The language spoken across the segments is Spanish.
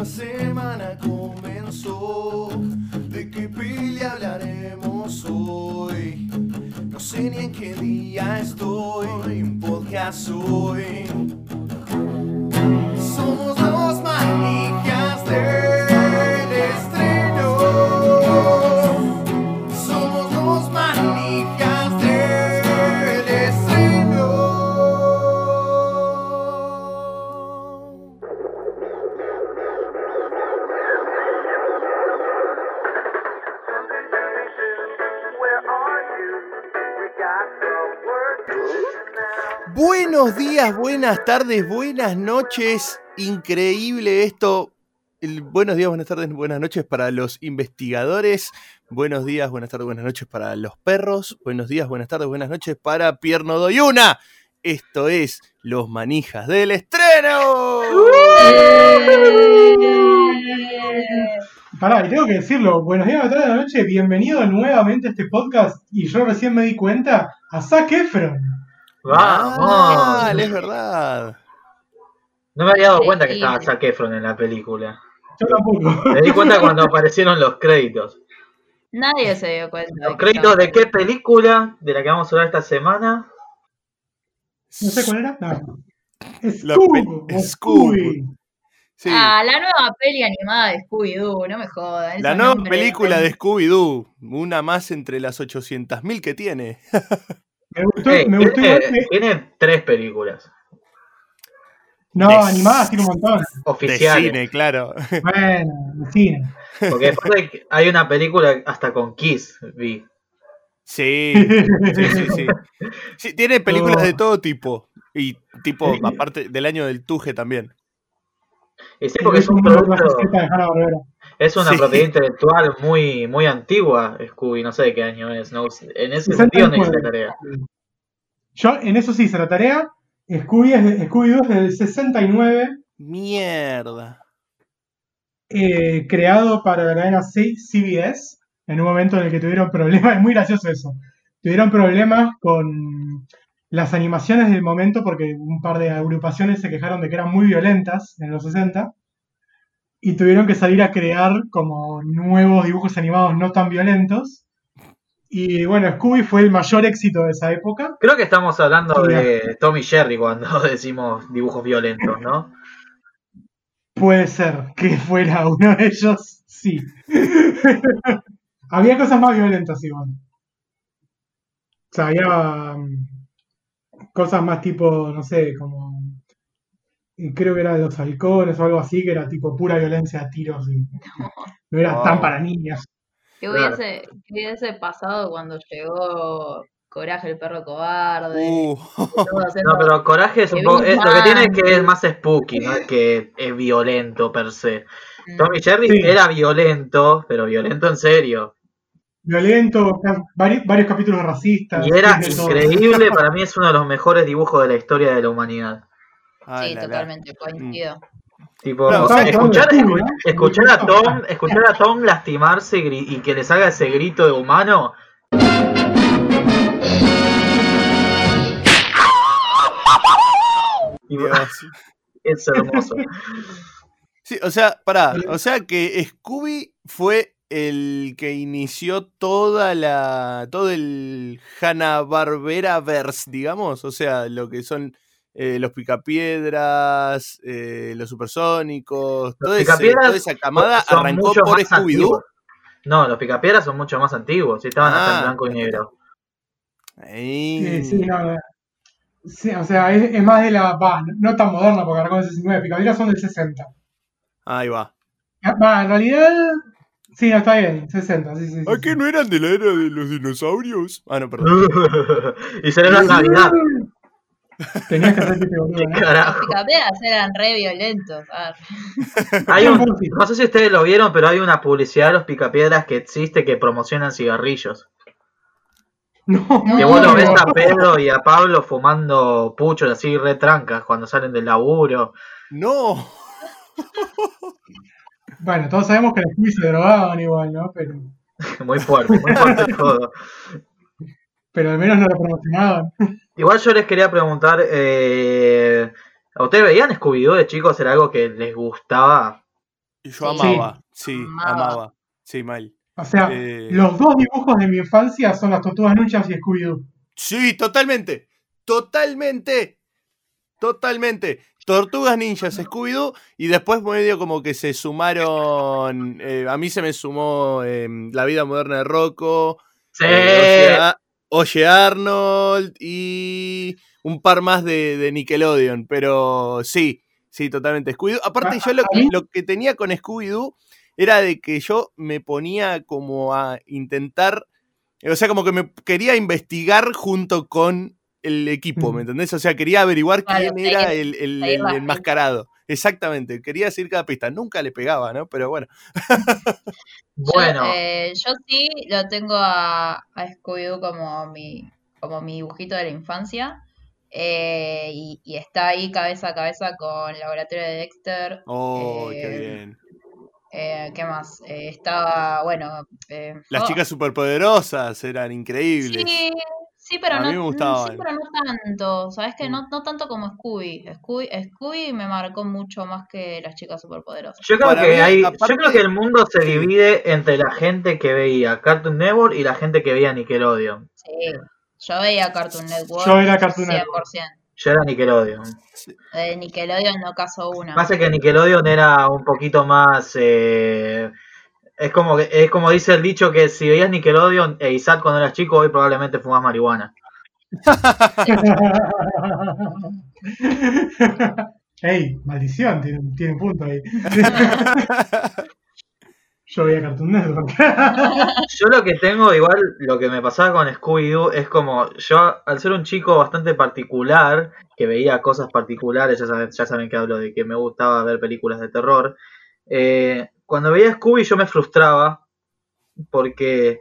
Otra semana comenzó. ¿De qué peli hablaremos hoy? No sé ni en qué día estoy. Un podcast hoy. Buenas tardes, buenas noches. Increíble esto. Buenos días, buenas tardes, buenas noches para los investigadores. Buenos días, buenas tardes, buenas noches para los perros. Buenos días, buenas tardes, buenas noches para Pierno Doyuna. Esto es Los Manijas del Estreno. Pará, y tengo que decirlo, buenos días, buenas tardes, buenas noches, bienvenido nuevamente a este podcast y yo recién me di cuenta a Zac Efron. ¡Vamos! Ah, es verdad. No me había dado cuenta que estaba Zac Efron en la película. Yo tampoco. Me di cuenta cuando aparecieron los créditos. Nadie se dio cuenta. ¿Los créditos de qué película? ¿De la que vamos a hablar esta semana? No sé cuál era. No. Scooby. Sí. Ah, la nueva peli animada de Scooby-Doo, no me jodan. La nueva película de Scooby-Doo. Una más entre las 800.000 que tiene. Me gustó, Ey, me gustó tiene, igual que- tiene tres películas No, de- animadas tiene un montón. De oficiales. cine, claro. Bueno, de cine. Porque después hay- hay una película hasta con Kiss, vi. Sí, sí, sí, sí. Sí, tiene películas Oh. de todo tipo. Y tipo, aparte del año del Tuje también. Y sí, porque es un producto, de. Es una Sí. propiedad intelectual muy, muy antigua, Scooby, no sé de qué año es. No, en ese sentido no hice la tarea. Yo en eso sí hice la tarea. Scooby es de- Scooby-Doo es del 69, Mierda. eh, creado para la cadena CBS, en un momento en el que tuvieron problemas, es muy gracioso eso, tuvieron problemas con las animaciones del momento porque un par de agrupaciones se quejaron de que eran muy violentas en los 60 y tuvieron que salir a crear como nuevos dibujos animados no tan violentos. Y bueno, Scooby fue el mayor éxito de esa época. Creo que estamos hablando Sí. de Tommy Jerry cuando decimos dibujos violentos, ¿no? Puede ser que fuera uno de ellos, sí. había cosas más violentas igual. O sea, había mm, cosas más tipo, no sé, como... creo que era de los halcones o algo así, que era tipo pura violencia a tiros y no era Wow. tan para niñas. ¿Qué hubiese, qué hubiese pasado cuando llegó Coraje el perro cobarde? Uh, No, pero Coraje es un poco. Es- lo que tiene es que es más spooky, no es que es violento per se. Mm. Tommy Jerry Sí. era violento, pero violento en serio. Violento, ca- vari- varios capítulos racistas. Y era todo. increíble, para mí es uno de los mejores dibujos de la historia de la humanidad. Ah, Sí, la, la. totalmente, coincido. Tipo, No, o sea, estamos escuchar, escuchar a Tom, escuchar a Tom lastimarse y que le salga ese grito de humano. Y Dios. es hermoso. Sí, o sea, pará, o sea que Scooby fue el que inició toda la. todo el Hanna-Barbera verse, digamos. O sea, lo que son eh, los picapiedras, eh, los supersónicos, todo ese- toda esa camada arrancó por Scooby-Doo. No, los picapiedras son mucho más antiguos, estaban hasta en Ah. blanco y negro. Ahí. Sí, sí, no. Sí, o sea, es, es más de la. Va, no tan moderna porque arrancó en el 69, Picapiedras son del 60. Ahí va. Ah, Va, en realidad. Sí, no, está bien, 60, sí, sí. sí, ¿A sí. qué no eran de la era de los dinosaurios? Ah, no, perdón. y celebran Navidad. Tenías que hacer que te boludo, ¿Qué ¿no? carajo? Los eran re violentos. Hay un- no sé si ustedes lo vieron, pero hay una publicidad de los picapiedras que existe que promocionan cigarrillos. No, Que vos lo No. ves a Pedro y a Pablo fumando puchos así retrancas cuando salen del laburo. No. Bueno, todos sabemos que los Scooby se drogaban igual, ¿no? Pero, Muy fuerte, muy fuerte todo. Pero al menos no lo promocionaban. Igual yo les quería preguntar, eh, ¿a ustedes veían Scooby-Doo de chicos? ¿Era algo que les gustaba? Yo amaba, sí, Amaba. amaba. Sí, mal. O sea, Eh, los dos dibujos de mi infancia son las Tortugas Ninjas y Scooby-Doo. Sí, totalmente. Totalmente. Totalmente. Tortugas Ninjas, Scooby-Doo. Y después medio como que se sumaron. eh, a mí se me sumó eh, La vida moderna de Rocco. Sí. eh, Oye, Arnold. Y un par más de, de Nickelodeon. Pero sí, sí, totalmente. Scooby-Doo. Aparte, yo lo que, lo que tenía con Scooby-Doo era de que yo me ponía como a intentar. O sea, como que me quería investigar junto con el equipo. ¿me entendés? O sea, quería averiguar quién era el, el- el la enmascarado. Exactamente, quería seguir cada pista. Nunca le pegaba, ¿no? Pero bueno. Bueno, Yo, eh, yo sí lo tengo a, a Scooby-Doo como mi, como mi dibujito de la infancia. eh, y, y está ahí cabeza a cabeza con el laboratorio de Dexter. ¡Oh, qué Eh, bien! eh, ¿qué más? Eh, estaba, bueno. eh, Las oh, chicas superpoderosas eran increíbles. Sí, sí, pero A no, mí me gustaban. sí, pero no tanto. ¿Sabes qué? Mm. No, no tanto como Scooby. Scooby. Scooby me marcó mucho más que las chicas superpoderosas. yo creo Para que mí, hay, aparte- yo creo que el mundo se divide entre la gente que veía Cartoon Network y la gente que veía Nickelodeon. Sí, yo veía Cartoon Network. Yo era Cartoon 100%. Network. Yo era Nickelodeon. De Nickelodeon no caso una. Pasa que Nickelodeon era un poquito más. eh, es como que- es como dice el dicho que si veías Nickelodeon e Isaac cuando eras chico, hoy probablemente fumas marihuana. Ey, maldición, tiene, tiene un punto ahí. Yo veía Cartoon Network. Yo lo que tengo, igual lo que me pasaba con Scooby-Doo, es como yo, al ser un chico bastante particular, que veía cosas particulares, ya saben, ya saben que hablo de que me gustaba ver películas de terror, eh, cuando veía Scooby yo me frustraba porque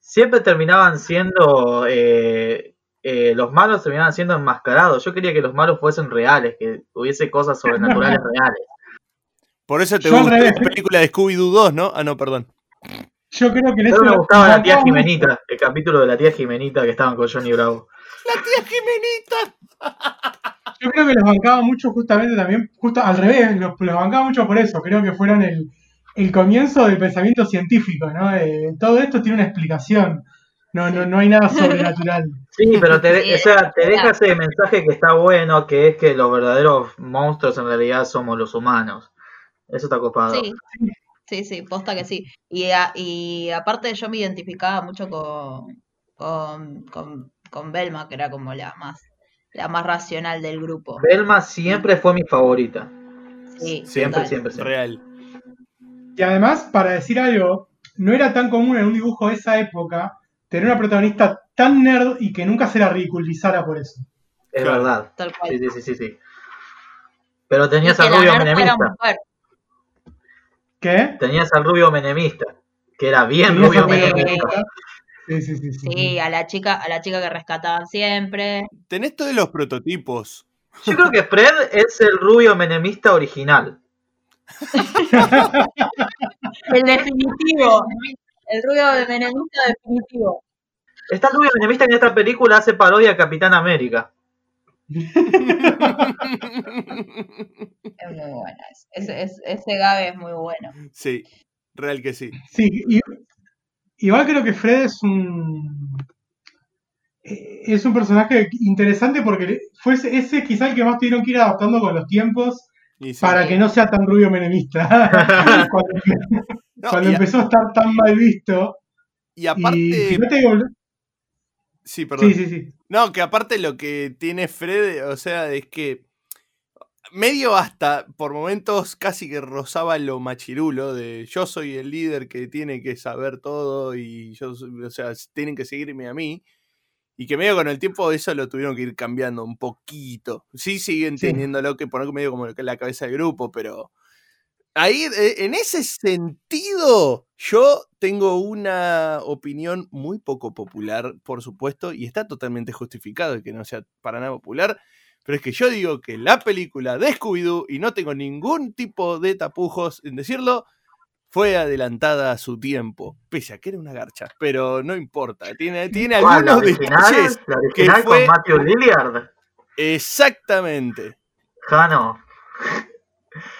siempre terminaban siendo, eh, eh, los malos terminaban siendo enmascarados. Yo quería que los malos fuesen reales, que hubiese cosas sobrenaturales reales. Por eso te gusta la revés. película de Scooby-Doo 2, ¿no? Ah, no, perdón. Yo creo que en ese me gustaba la tía. Jimenita, el capítulo de la tía Jimenita que estaban con Johnny Bravo. ¡La tía Jimenita! Yo creo que los bancaba mucho justamente también, justo al revés, los, los bancaba mucho por eso. Creo que fueron el, el comienzo del pensamiento científico, ¿no? Eh, todo esto tiene una explicación. No, no, no hay nada sobrenatural. Sí, pero te, o sea, te deja ese mensaje que está bueno, que es que los verdaderos monstruos en realidad somos los humanos. Eso está copado. Sí, sí, sí, posta que sí. Y, a- y aparte yo me identificaba mucho con, con, con, con Belma, que era como la más, la más racional del grupo. Velma siempre fue mi favorita. Sí, Siempre, total. siempre, siempre. Real. Y además, para decir algo, no era tan común en un dibujo de esa época tener una protagonista tan nerd y que nunca se la ridiculizara por eso. Es Claro. verdad. Tal cual. Sí, sí, sí, sí, sí. Pero tenías al rubio menemista. ¿Qué? Tenías al rubio menemista. Que era bien rubio menemista. Sí, sí, sí, sí. Sí, a la chica, a la chica que rescataban siempre. Tenés todos los prototipos. Yo creo que Fred es el rubio menemista original. El definitivo. El rubio de menemista definitivo. Está el rubio menemista que en esta película hace parodia a Capitán América. Es muy buena. Ese, ese, ese Gabe es muy bueno. sí, real que sí. Sí, y- igual creo que Fred es un eh, es un personaje interesante porque fue ese, ese quizá el que más tuvieron que ir adaptando con los tiempos sí. para que no sea tan rubio menemista. cuando No, cuando y, a- empezó a estar tan mal visto. y aparte. Y Sí, perdón. Sí, sí, sí. No, que aparte lo que tiene Fred, o sea, es que medio hasta por momentos casi que rozaba lo machirulo de yo soy el líder que tiene que saber todo y yo, o sea, tienen que seguirme a mí. Y que medio con el tiempo eso lo tuvieron que ir cambiando un poquito. Sí siguen Sí. teniéndolo que poner medio como la cabeza del grupo, pero ahí, eh, en ese sentido, yo tengo una opinión muy poco popular, por supuesto, y está totalmente justificado de que no sea para nada popular, pero es que yo digo que la película de Scooby-Doo, y no tengo ningún tipo de tapujos en decirlo, fue adelantada a su tiempo, pese a que era una garcha, pero no importa, tiene, tiene ¿Cuál, la algunos original? detalles. La original fue- con Matthew Lillard. Exactamente. Jano.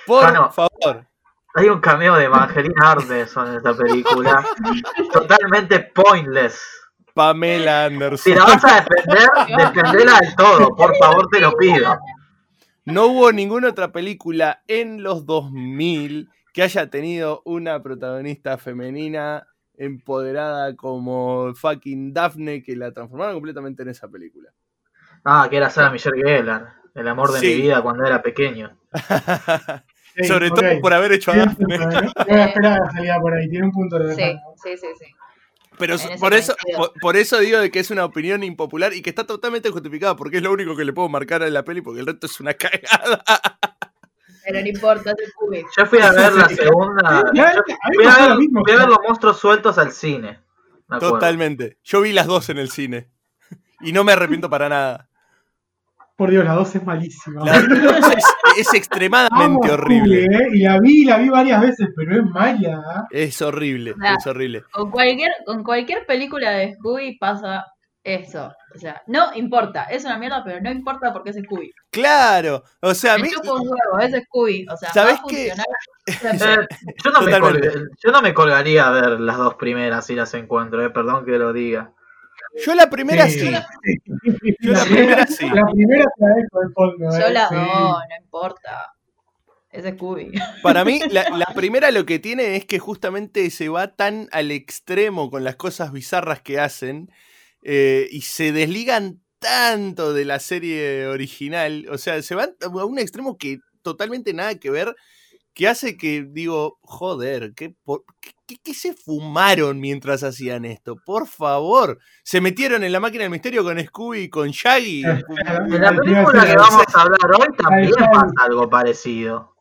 Por favor. Hay un cameo de Evangelina Arneson en esta película. Totalmente pointless. Pamela Anderson. Si la vas a defender, defendela del todo, por favor, te lo pido. No hubo ninguna otra película en los 2000 que haya tenido una protagonista femenina empoderada como fucking Daphne que la transformaron completamente en esa película. Ah, que era Sarah Michelle Gellar, el amor de Sí. mi vida cuando era pequeño. Sí, Sobre todo por haber hecho a Daphne. punto. Voy a esperar a la salida por ahí, tiene un punto de Sí, sí, sí, sí. Pero eso por eso, por, por eso digo de que es una opinión impopular y que está totalmente justificada, porque es lo único que le puedo marcar a la peli, porque el resto es una cagada. Pero no importa, Scooby. Yo fui a ver la segunda. Yo fui, a ver, lo mismo. fui a ver los monstruos sueltos al cine. Totalmente. Yo vi las dos en el cine. Y no me arrepiento para nada. Por Dios, la 2 es malísima. La es, es extremadamente horrible. ¿eh? Y la vi, la vi varias veces, pero es mala. Es horrible, es horrible. Con cualquier, con cualquier película de Scooby pasa eso. O sea, no importa. Es una mierda, pero no importa porque es Scooby. Claro, o sea, a Me mí, chupa un huevo, es Scooby. O sea, ¿Sabés va a qué? funcionar. Eh, yo, no me Totalmente. colgué- yo no me colgaría a ver las dos primeras si las encuentro, eh, perdón que lo diga. Yo la primera sí. Yo la primera sí. La primera la dejo de fondo. Yo ¿eh? la Sí. no, no importa. Es Scooby. Para mí, la, la primera lo que tiene es que justamente se va tan al extremo con las cosas bizarras que hacen eh, y se desligan tanto de la serie original. O sea, se van a un extremo que totalmente nada que ver, que hace que digo, joder, ¿qué, por- qué- se fumaron mientras hacían esto? Por favor, se metieron en la máquina del misterio con Scooby y con Shaggy. En la película que vamos a hablar hoy también pasa algo parecido.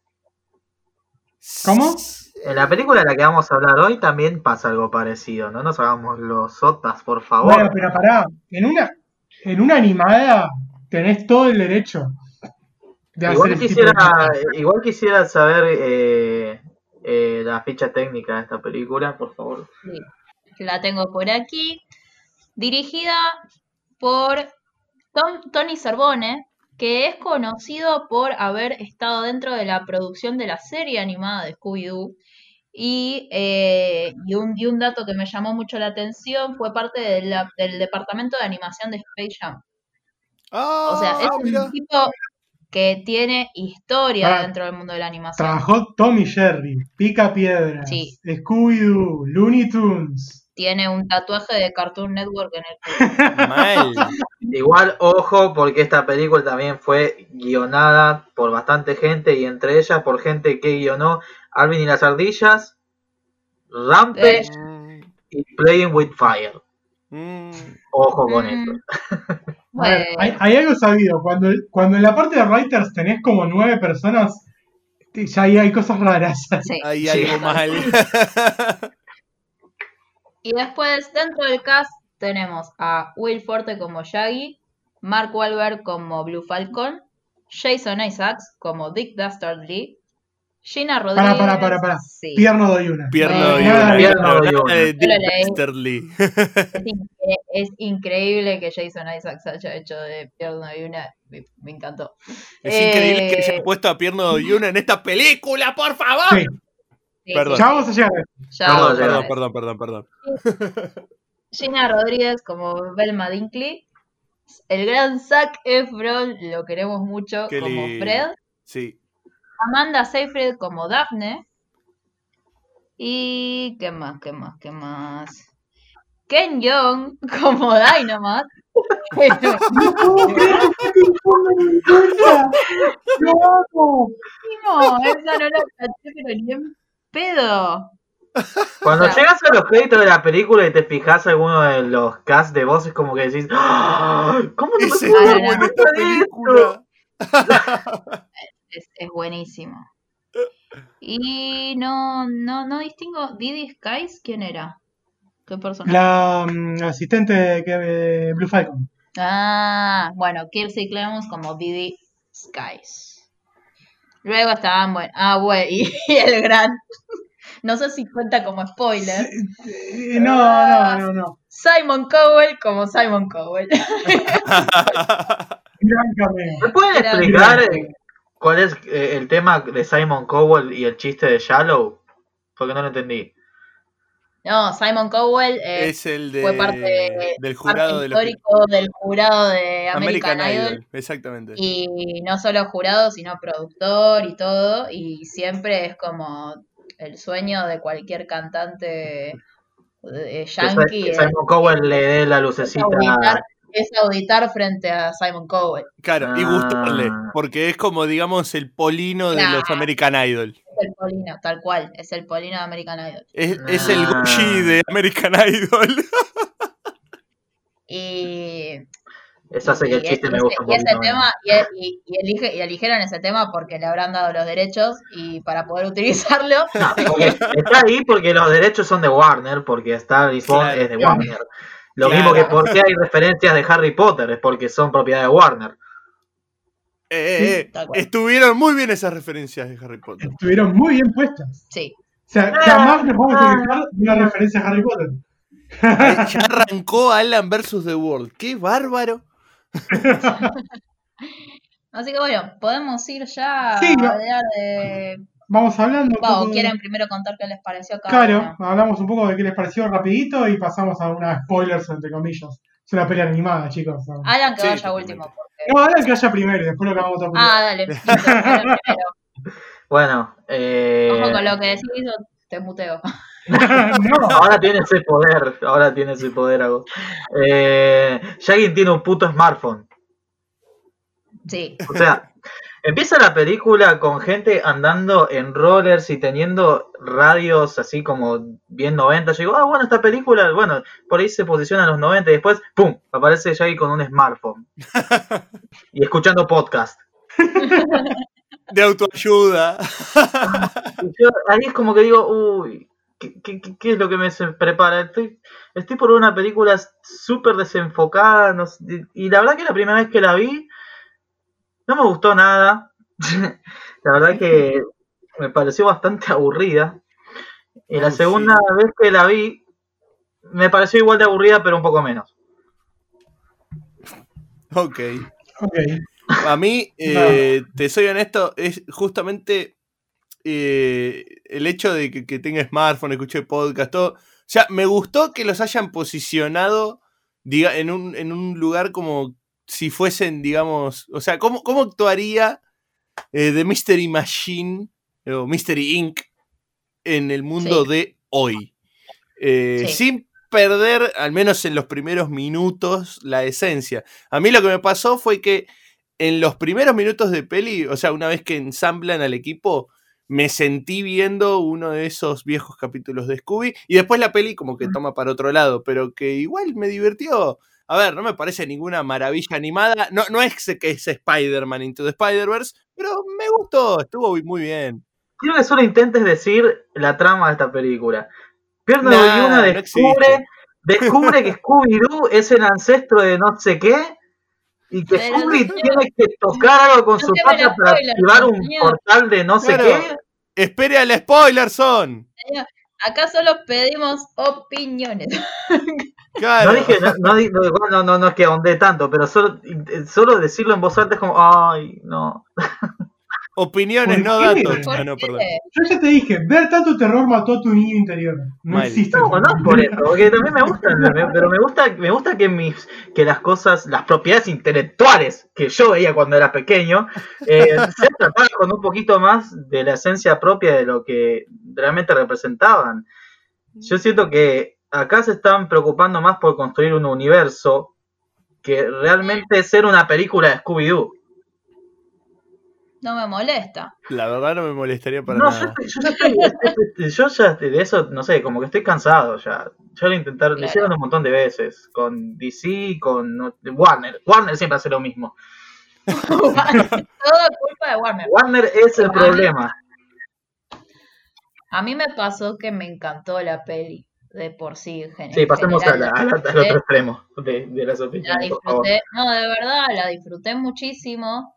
¿Cómo? En la película de la que vamos a hablar hoy también pasa algo parecido. No nos hagamos los sotas, por favor. Bueno, pero pará, en una, en una animada tenés todo el derecho de hacer igual, ese tipo de quisiera, igual quisiera saber eh, eh, la ficha técnica de esta película, por favor. Sí, La tengo por aquí. Dirigida por Tom- Tony Cervone, que es conocido por haber estado dentro de la producción de la serie animada de Scooby-Doo. Y, eh, y, un, y un dato que me llamó mucho la atención fue parte de la- del departamento de animación de Space Jam. O sea, es Ah, mira. un tipo que tiene historia dentro del mundo de la animación. Trabajó Tommy Jerry, Pica Piedras, Sí. Scooby-Doo, Looney Tunes. Tiene un tatuaje de Cartoon Network en el. Mal. Igual, ojo, porque esta película también fue guionada por bastante gente y entre ellas por gente que guionó Alvin y las ardillas, Rampage y Playing with Fire. mm. Ojo con Mm, esto. A ver, bueno. hay, hay algo sabido, cuando, cuando en la parte de writers tenés como nueve personas, ya ahí hay cosas raras. Sí. Hay Sí. algo mal. Y después, dentro del cast, tenemos a Will Forte como Shaggy, Mark Wahlberg como Blue Falcon, Jason Isaacs como Dick Dastardly, Gina Rodríguez. Para, para, para, para. Sí. Pierno doy una. Pierno Bueno, y una. pierno y Nada una. Es, incre- es increíble que Jason Isaacs haya hecho de Pierno y una. Me, me encantó. Es increíble que Eh, hayan puesto a Pierno y una en esta película, por favor. Sí, sí, Perdón. ya vamos a llegar. ya Perdón, vamos a Perdón, perdón, perdón, perdón. Gina Rodríguez como Velma Dinkley. El gran Zac Efron, lo queremos mucho, Qué como lindo. Fred. Sí. Amanda Seyfried como Daphne. Y. ¿Qué más? ¿Qué más? ¿Qué más? Ken Young como Dynamite. No, esa no la caché, pero ni en pedo. Cuando O sea- llegas a los créditos de la película y te fijas alguno de los cast de voces, como que decís, ¡Ah! ¿cómo no me Es acuerdo muy no, buena de esta esto? Es, es buenísimo. Y no, no, no distingo. Didi Skies, ¿quién era? ¿Qué personaje? La mm, asistente de que, eh, Blue Falcon. Ah, bueno, Kiersey Clemons como Didi Skies. Luego estaban, bueno, ah, bueno, y, y el gran, no sé si cuenta como spoiler, no, no, no, no. Simon Cowell como Simon Cowell. Gran cameo. ¿Me pueden Era- explicar ¿Cuál es eh, el tema de Simon Cowell y el chiste de Shallow? Porque no lo entendí. No, Simon Cowell eh, es el de, fue parte, del parte jurado de los histórico del jurado de American, American Idol. Idol. Exactamente. Y no solo jurado, sino productor y todo. Y siempre es como el sueño de cualquier cantante eh, yankee. que es- Simon Cowell le dé la es lucecita. Es auditar frente a Simon Cowell. Claro, y Ah. gustarle, porque es como, digamos, el polino de los. American Idol. Es el Polino, tal cual. Es el Polino de American Idol. Es, es el Ah. Gucci de American Idol. Y, Eso hace que el y- chiste y me un y ese poquito menos. tema, y, y- y elige- y eligieron ese tema porque le habrán dado los derechos y para poder utilizarlo. No, está ahí porque los derechos son de Warner, porque Star is Born Claro. es de Warner. Lo Claro. mismo que por qué hay referencias de Harry Potter, es porque son propiedad de Warner. Eh, eh, eh, Tal cual. Estuvieron muy bien esas referencias de Harry Potter. Estuvieron muy bien puestas. Sí. O sea, jamás nos vamos a quejar de una referencia a Harry Potter. Ya arrancó Alan vs. The World. ¡Qué bárbaro! Así que bueno, podemos ir ya Sí, a hablar de. Vamos hablando. ¿O de- quieren primero contar qué les pareció cada Claro, hablamos un poco de qué les pareció rapidito y pasamos a unas spoilers, entre comillas. Es una pelea animada, chicos. Alan que Sí, vaya último. Porque... No, ahora que vaya primero y después lo acabamos todo Ah, dale. listo, Alan. Bueno, eh, Ojo con lo que decís o te muteo. no, ahora tiene ese poder, ahora tiene ese poder. Agus. Eh, Shaggy tiene un puto smartphone. Sí. O sea, empieza la película con gente andando en rollers y teniendo radios así como bien 90. Yo digo, ah, bueno, esta película, bueno, por ahí se posiciona en los 90 y después, ¡pum! Aparece Shaggy con un smartphone. y escuchando podcast. De autoayuda. Yo ahí es como que digo, uy, ¿qué, qué- qué- qué es lo que me se prepara? Estoy, estoy por una película súper desenfocada. no sé, y la verdad que la primera vez que la vi, no me gustó nada. la verdad que me pareció bastante aburrida. Y la Oh, segunda vez que la vi, me pareció igual de aburrida, pero un poco menos. Ok. ok. A mí, eh, te soy honesto, es justamente eh, el hecho de que, que tenga smartphone, escuché podcast, todo. O sea, me gustó que los hayan posicionado diga, en, un, en un lugar como si fuesen, digamos, o sea, ¿cómo, cómo actuaría eh, The Mystery Machine o Mystery Inc. en el mundo Sí. de hoy? Eh, Sí. Sin perder, al menos en los primeros minutos, la esencia. A mí lo que me pasó fue que en los primeros minutos de peli, o sea, una vez que ensamblan al equipo, me sentí viendo uno de esos viejos capítulos de Scooby y después la peli como que toma para otro lado, pero que igual me divirtió. A ver, no me parece ninguna maravilla animada. No, no es que es Spider-Man Into the Spider-Verse, pero me gustó, estuvo muy bien. Quiero que solo intentes decir la trama de esta película. Pierno Nah, una no descubre, descubre que Scooby-Doo es el ancestro de no sé qué y que Pero Scooby no- tiene que tocar algo con no su pata para spoiler, activar un señor. portal de no sé Claro. qué. Espere al spoiler, son. Acá solo pedimos opiniones. Claro. No dije, no, no, no, no, es que ahondé tanto, pero solo, solo decirlo en voz alta es como, ay, no. Opiniones, ¿Por no qué? datos. ¿Por Ah, no, perdón. Yo ya te dije, ver tanto terror mató a tu niño interior. No Mal. existe. No, no es por eso, porque también me gustan, me- pero me gusta, me gusta que mis, que las cosas, las propiedades intelectuales que yo veía cuando era pequeño, eh, se trataban con un poquito más de la esencia propia de lo que realmente representaban. Yo siento que acá se están preocupando más por construir un universo que realmente ser una película de Scooby-Doo. No me molesta. La verdad no me molestaría para No, yo, nada. yo, ya estoy- yo ya de eso, no sé, como que estoy cansado ya. Ya lo intentaron, lo Claro. hicieron un montón de veces. Con DC, con Warner. Warner siempre hace lo mismo. Todo culpa de Warner. Warner es el Warner. problema. A mí me pasó que me encantó la peli de por sí. en Sí, pasemos la- la- al otro extremo de, de las La opiniones, por favor. disfruté, no, de verdad, la disfruté muchísimo.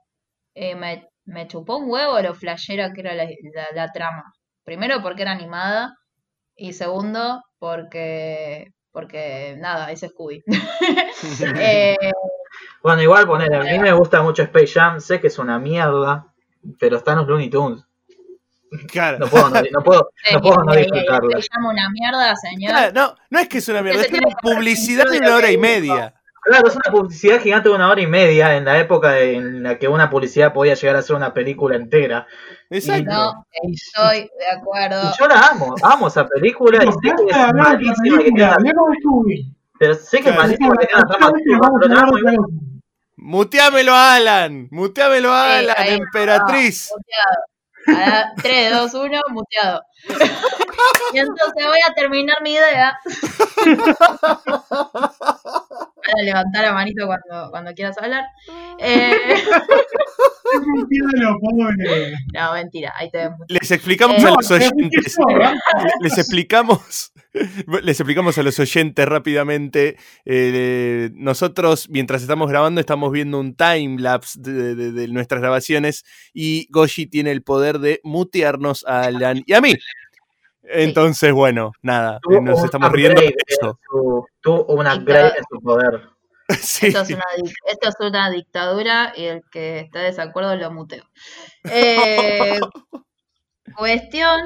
Eh, me, me chupó un huevo lo flashera que era la, la- la trama. Primero porque era animada y segundo porque, porque nada, es Scooby. Eh, Bueno, igual poner, a mí me gusta mucho Space Jam, sé que es una mierda, pero están los Looney Tunes. Claro. No puedo no, no puedo, no puedo no disfrutarla. Se llama una mierda, señor. Claro, no, no es que es una mierda, es que es tiene una publicidad de una hora y media. Claro, es una publicidad gigante de una hora y media en la época de- en la que una publicidad podía llegar a ser una película entera. Exacto. No, estoy de acuerdo. Y yo la amo, amo esa película y sé que es malísima, que tiene pero sé que es Claro. malísima, que tiene trama. Muteamelo a Alan, muteamelo a Sí, Alan, emperatriz. Muteado. A la 3, 2, 1, muteado. Y entonces voy a terminar mi idea. Para levantar la manito cuando, cuando quieras hablar. Eh, no, mentira, ahí te ven. Les explicamos Eh, a los oyentes. Les explicamos, les explicamos a los oyentes rápidamente. eh, nosotros, mientras estamos grabando, estamos viendo un time lapse de, de- de nuestras grabaciones y Goshi tiene el poder de mutearnos a Alan y a mí. Entonces, bueno, nada, Tuvo nos estamos riendo de eso. su- Tuvo un upgrade en su poder. Sí. Esto es, una, dic- esto es una dictadura y el que esté de desacuerdo lo muteo. Eh, cuestión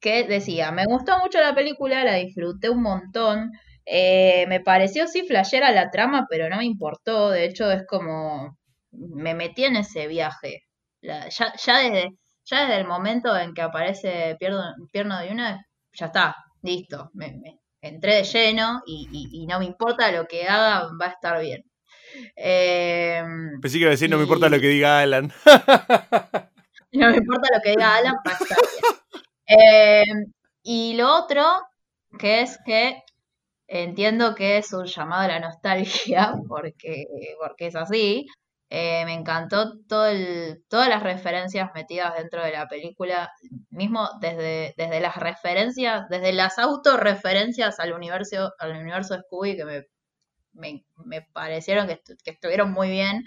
que decía, me gustó mucho la película, la disfruté un montón. eh, me pareció sí flashera la trama, pero no me importó. De hecho, es como me metí en ese viaje. La- ya, ya desde, ya desde el momento en que aparece Pierno, Pierno de una, ya está, listo. Me, me- entré de lleno y, y- y no me importa lo que haga, va a estar bien. Eh, Pensé que iba a decir, no me importa lo que diga Alan. no me importa lo que diga Alan, va a estar bien. Eh, y lo otro, que es que entiendo que es un llamado a la nostalgia, porque, porque es así. Eh, me encantó todo el, todas las referencias metidas dentro de la película, mismo desde, desde las referencias, desde las autorreferencias al universo, al universo de Scooby, que me, me, parecieron que, estu- que estuvieron muy bien.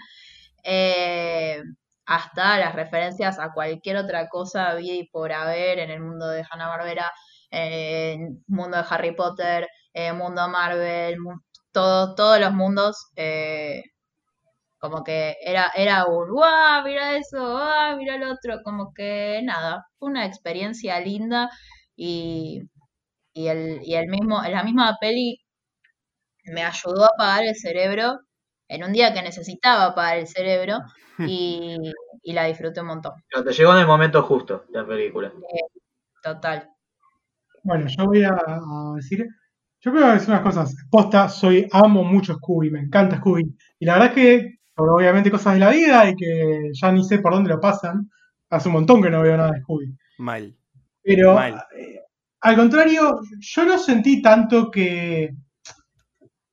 Eh, hasta las referencias a cualquier otra cosa vida y por haber en el mundo de Hanna-Barbera, en el mundo de Harry Potter, mundo Marvel, mu- todo- todos los mundos, eh, como que era, era un, ¡guau! Mira eso, ¡guau! Mira el otro, como que nada, fue una experiencia linda y, y, el, y el mismo, la misma peli me ayudó a apagar el cerebro en un día que necesitaba apagar el cerebro y, y la disfruté un montón. Pero te llegó en el momento justo la película. Total. Bueno, yo voy a, a decir. Yo creo que decir unas cosas. Posta, soy, amo mucho Scooby, me encanta Scooby. Y la verdad es que, por obviamente cosas de la vida y que ya ni sé por dónde lo pasan, hace un montón que no veo nada de Scooby. Mal. Pero Mal. eh, al contrario, yo no sentí tanto que,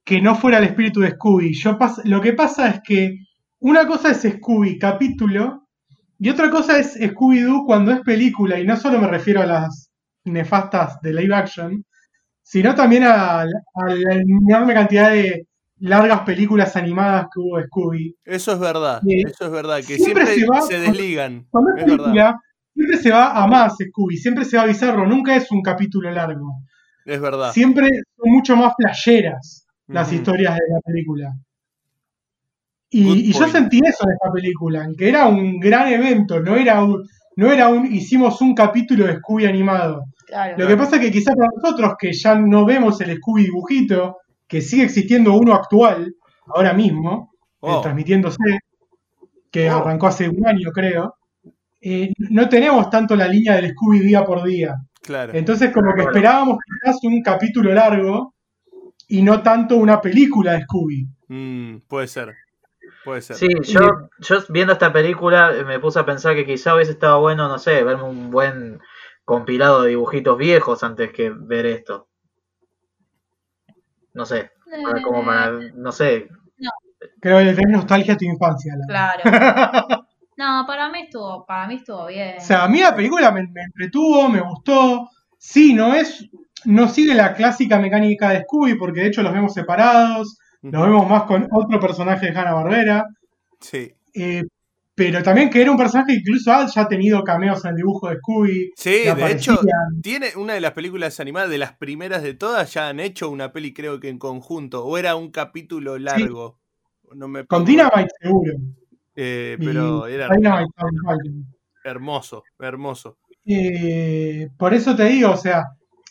que no fuera el espíritu de Scooby. Yo pas- lo que pasa es que una cosa es Scooby capítulo y otra cosa es Scooby-Doo cuando es película. Y no solo me refiero a las nefastas de live action, sino también a, a la enorme cantidad de largas películas animadas que hubo de Scooby. Eso es verdad, eso es verdad, que Siempre siempre se va- se desligan. Cuando es verdad. película, siempre se va a más Scooby, siempre se va a bizarro, nunca es un capítulo largo. Es verdad. siempre son mucho más playeras las historias de la película. Y, y yo sentí eso en esta película, en que era un gran evento, no era un, no era un hicimos un capítulo de Scooby animado. Claro. Lo que pasa es que quizás para nosotros que ya no vemos el Scooby dibujito, que sigue existiendo uno actual, ahora mismo, eh, transmitiéndose, que Oh. arrancó hace un año creo, eh, no tenemos tanto la línea del Scooby día por día. Claro. Entonces, como que esperábamos quizás un capítulo largo y no tanto una película de Scooby. Mm, puede ser. Puede ser. Sí, yo, yo viendo esta película eh, me puse a pensar que quizá hubiese estado bueno, no sé, verme un buen compilado de dibujitos viejos antes que ver esto. No sé, para- como para, no sé, Creo que le tenés nostalgia a tu infancia. la- Claro. No, para mí estuvo, para mí estuvo bien. O sea, a mí la película me, me entretuvo, me gustó. Sí, no es. No sigue la clásica mecánica de Scooby, porque de hecho los vemos separados, los Ujú. vemos más con otro personaje de Hanna Barbera. Sí. Pero también que era un personaje que incluso ha ya tenido cameos en el dibujo de Scooby. Sí, de hecho, tiene una de las películas animadas, de las primeras de todas, ya han hecho una peli, creo que en conjunto. O era un capítulo largo. No me Con. Dynamite seguro. Eh, Y pero era. Dynamite. hermoso, hermoso. Eh, por eso te digo, o sea,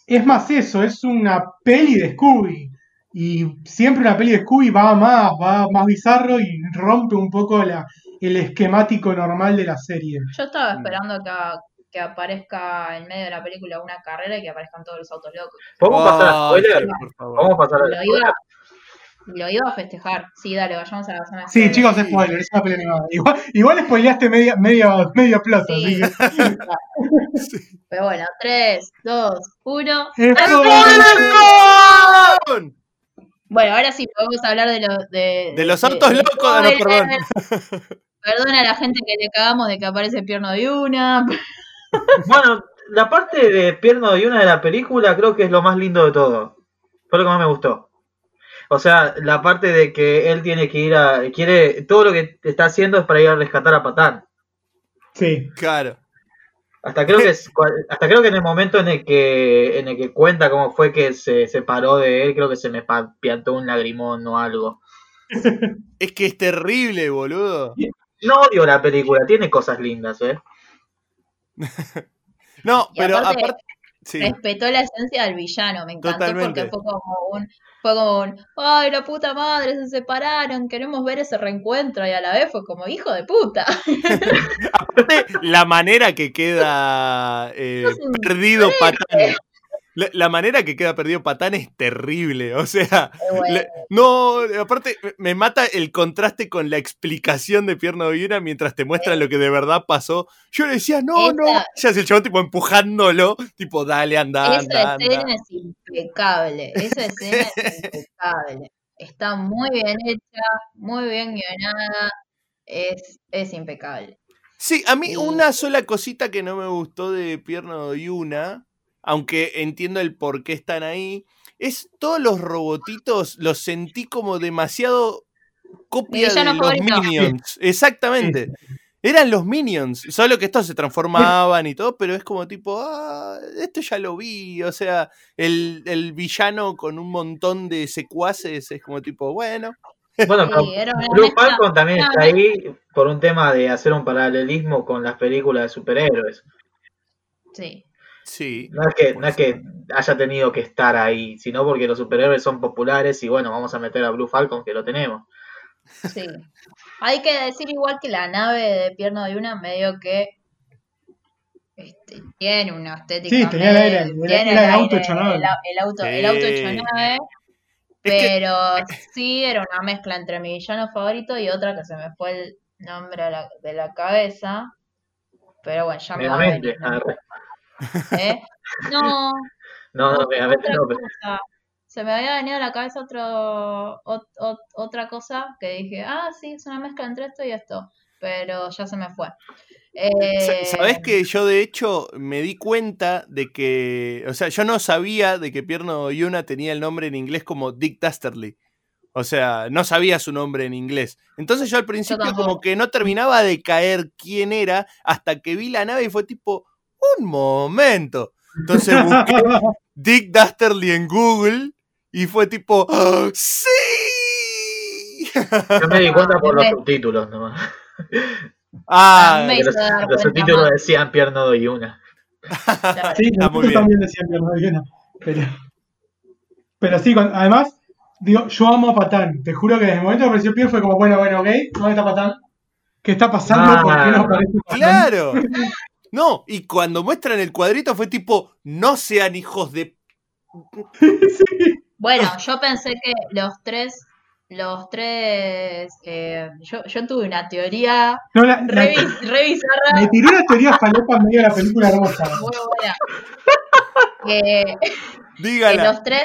es más eso, es una peli de Scooby. Y siempre una peli de Scooby va más, va más bizarro y rompe un poco la, el esquemático normal de la serie. Yo estaba esperando que, que aparezca en medio de la película una carrera y que aparezcan todos los autos locos. ¿Podemos pasar a spoiler? por favor. ¿Podemos pasar a Lo iba, lo iba a festejar. Sí, dale, vayamos a la zona de Sí, chicos, spoiler, es una peli animada. Igual, igual spoileaste media, media, medio plot, Sí. Pero bueno, 3, 2, 1. ¡Spoiler! Bueno, ahora sí podemos hablar de, lo, de, De los autos locos, ah, no, perdón. Perdona a la gente que le cagamos de que aparece Pierno de una. Bueno, la parte de Pierno de una de la película creo que es lo más lindo de todo. Fue lo que más me gustó. O sea, la parte de que él tiene que ir a. quiere Todo lo que está haciendo es para ir a rescatar a Patán. Sí. Claro. Hasta creo que es- hasta creo que en el momento en el que en el que cuenta cómo fue que se separó de él, creo que se me piantó un lagrimón o algo. Es que es terrible, boludo. No odio la película, tiene cosas lindas, ¿eh? No, Y pero aparte- aparte. Sí. Respetó la esencia del villano, me encantó Totalmente. porque fue como un. Fue como un. ¡Ay, la puta madre! Se separaron, queremos ver ese reencuentro. Y a la vez fue como, hijo de puta. Aparte, la manera que queda eh, Es un perdido Patán. La, la manera que queda perdido Patán es terrible. O sea, Pero bueno, le- no, aparte me mata el contraste con la explicación de Pierna de Viena mientras te muestra lo que de verdad pasó. Yo le decía, no, no. Esa- Ya es el chabón tipo empujándolo, tipo, dale, anda, Esa anda, escena anda. es impecable. Esa escena es impecable. Está muy bien hecha, muy bien guionada. Es, es impecable. Sí, a mí Y- una sola cosita que no me gustó de Pierno de Yuna, aunque entiendo el por qué están ahí, es todos los robotitos los sentí como demasiado copia de los favorito. Minions. Exactamente. Eran los Minions, solo que estos se transformaban y todo, pero es como tipo, ah, esto ya lo vi, o sea, el, el villano con un montón de secuaces es como tipo, bueno, Bueno, Sí, Blue mezcla- Falcon también está ahí por un tema de hacer un paralelismo con las películas de superhéroes. Sí. Sí. No es que, no es que haya tenido que estar ahí, sino porque los superhéroes son populares y bueno, vamos a meter a Blue Falcon que lo tenemos. Sí. Hay que decir igual que la nave de Pierno de Una medio que este, tiene una estética. Sí, tenía el medio- aire, era- tiene era el el auto hecho nave. El, au- el auto, el auto hecho nave. Que- Pero sí era una mezcla entre mi villano favorito y otra que se me fue el nombre la- de la cabeza. Pero bueno, ya me va a venir. ¿Eh? No, No, otra no, pero-. Se me había venido a la cabeza otro, ot- ot- otra cosa que dije, ah, sí, es una mezcla entre esto y esto. Pero ya se me fue. Eh, Sa- ¿Sabés que yo de hecho me di cuenta de que, o sea, yo no sabía de que Pierno Yuna tenía el nombre en inglés como Dick Dastardly. O sea, no sabía su nombre en inglés. Entonces yo al principio como que no terminaba de caer quién era hasta que vi la nave y fue tipo, un momento. Entonces busqué Dick Dastardly en Google y fue tipo, ¡Ah, ¡Sí! Yo me di cuenta por los me- subtítulos nomás. ah, me hizo los, subtítulos más. decían Pierno y una. Sí, nosotros también decían que no había pero, pero sí, cuando- además, digo, yo amo a Patán. Te juro que desde el momento que apareció Pierre fue como, bueno, bueno, ok, ¿dónde está Patán? ¿Qué está pasando? ¿Por qué no Ah, aparece Patán? Claro. No, y cuando muestran el cuadrito fue tipo, no sean hijos de... Bueno, yo pensé que los tres, los tres, eh, yo, yo tuve una teoría No, la, la- re, biz- re bizarra, me tiró una teoría falopa en medio de la película hermosa. muy buena. Que, que Dígala. los tres,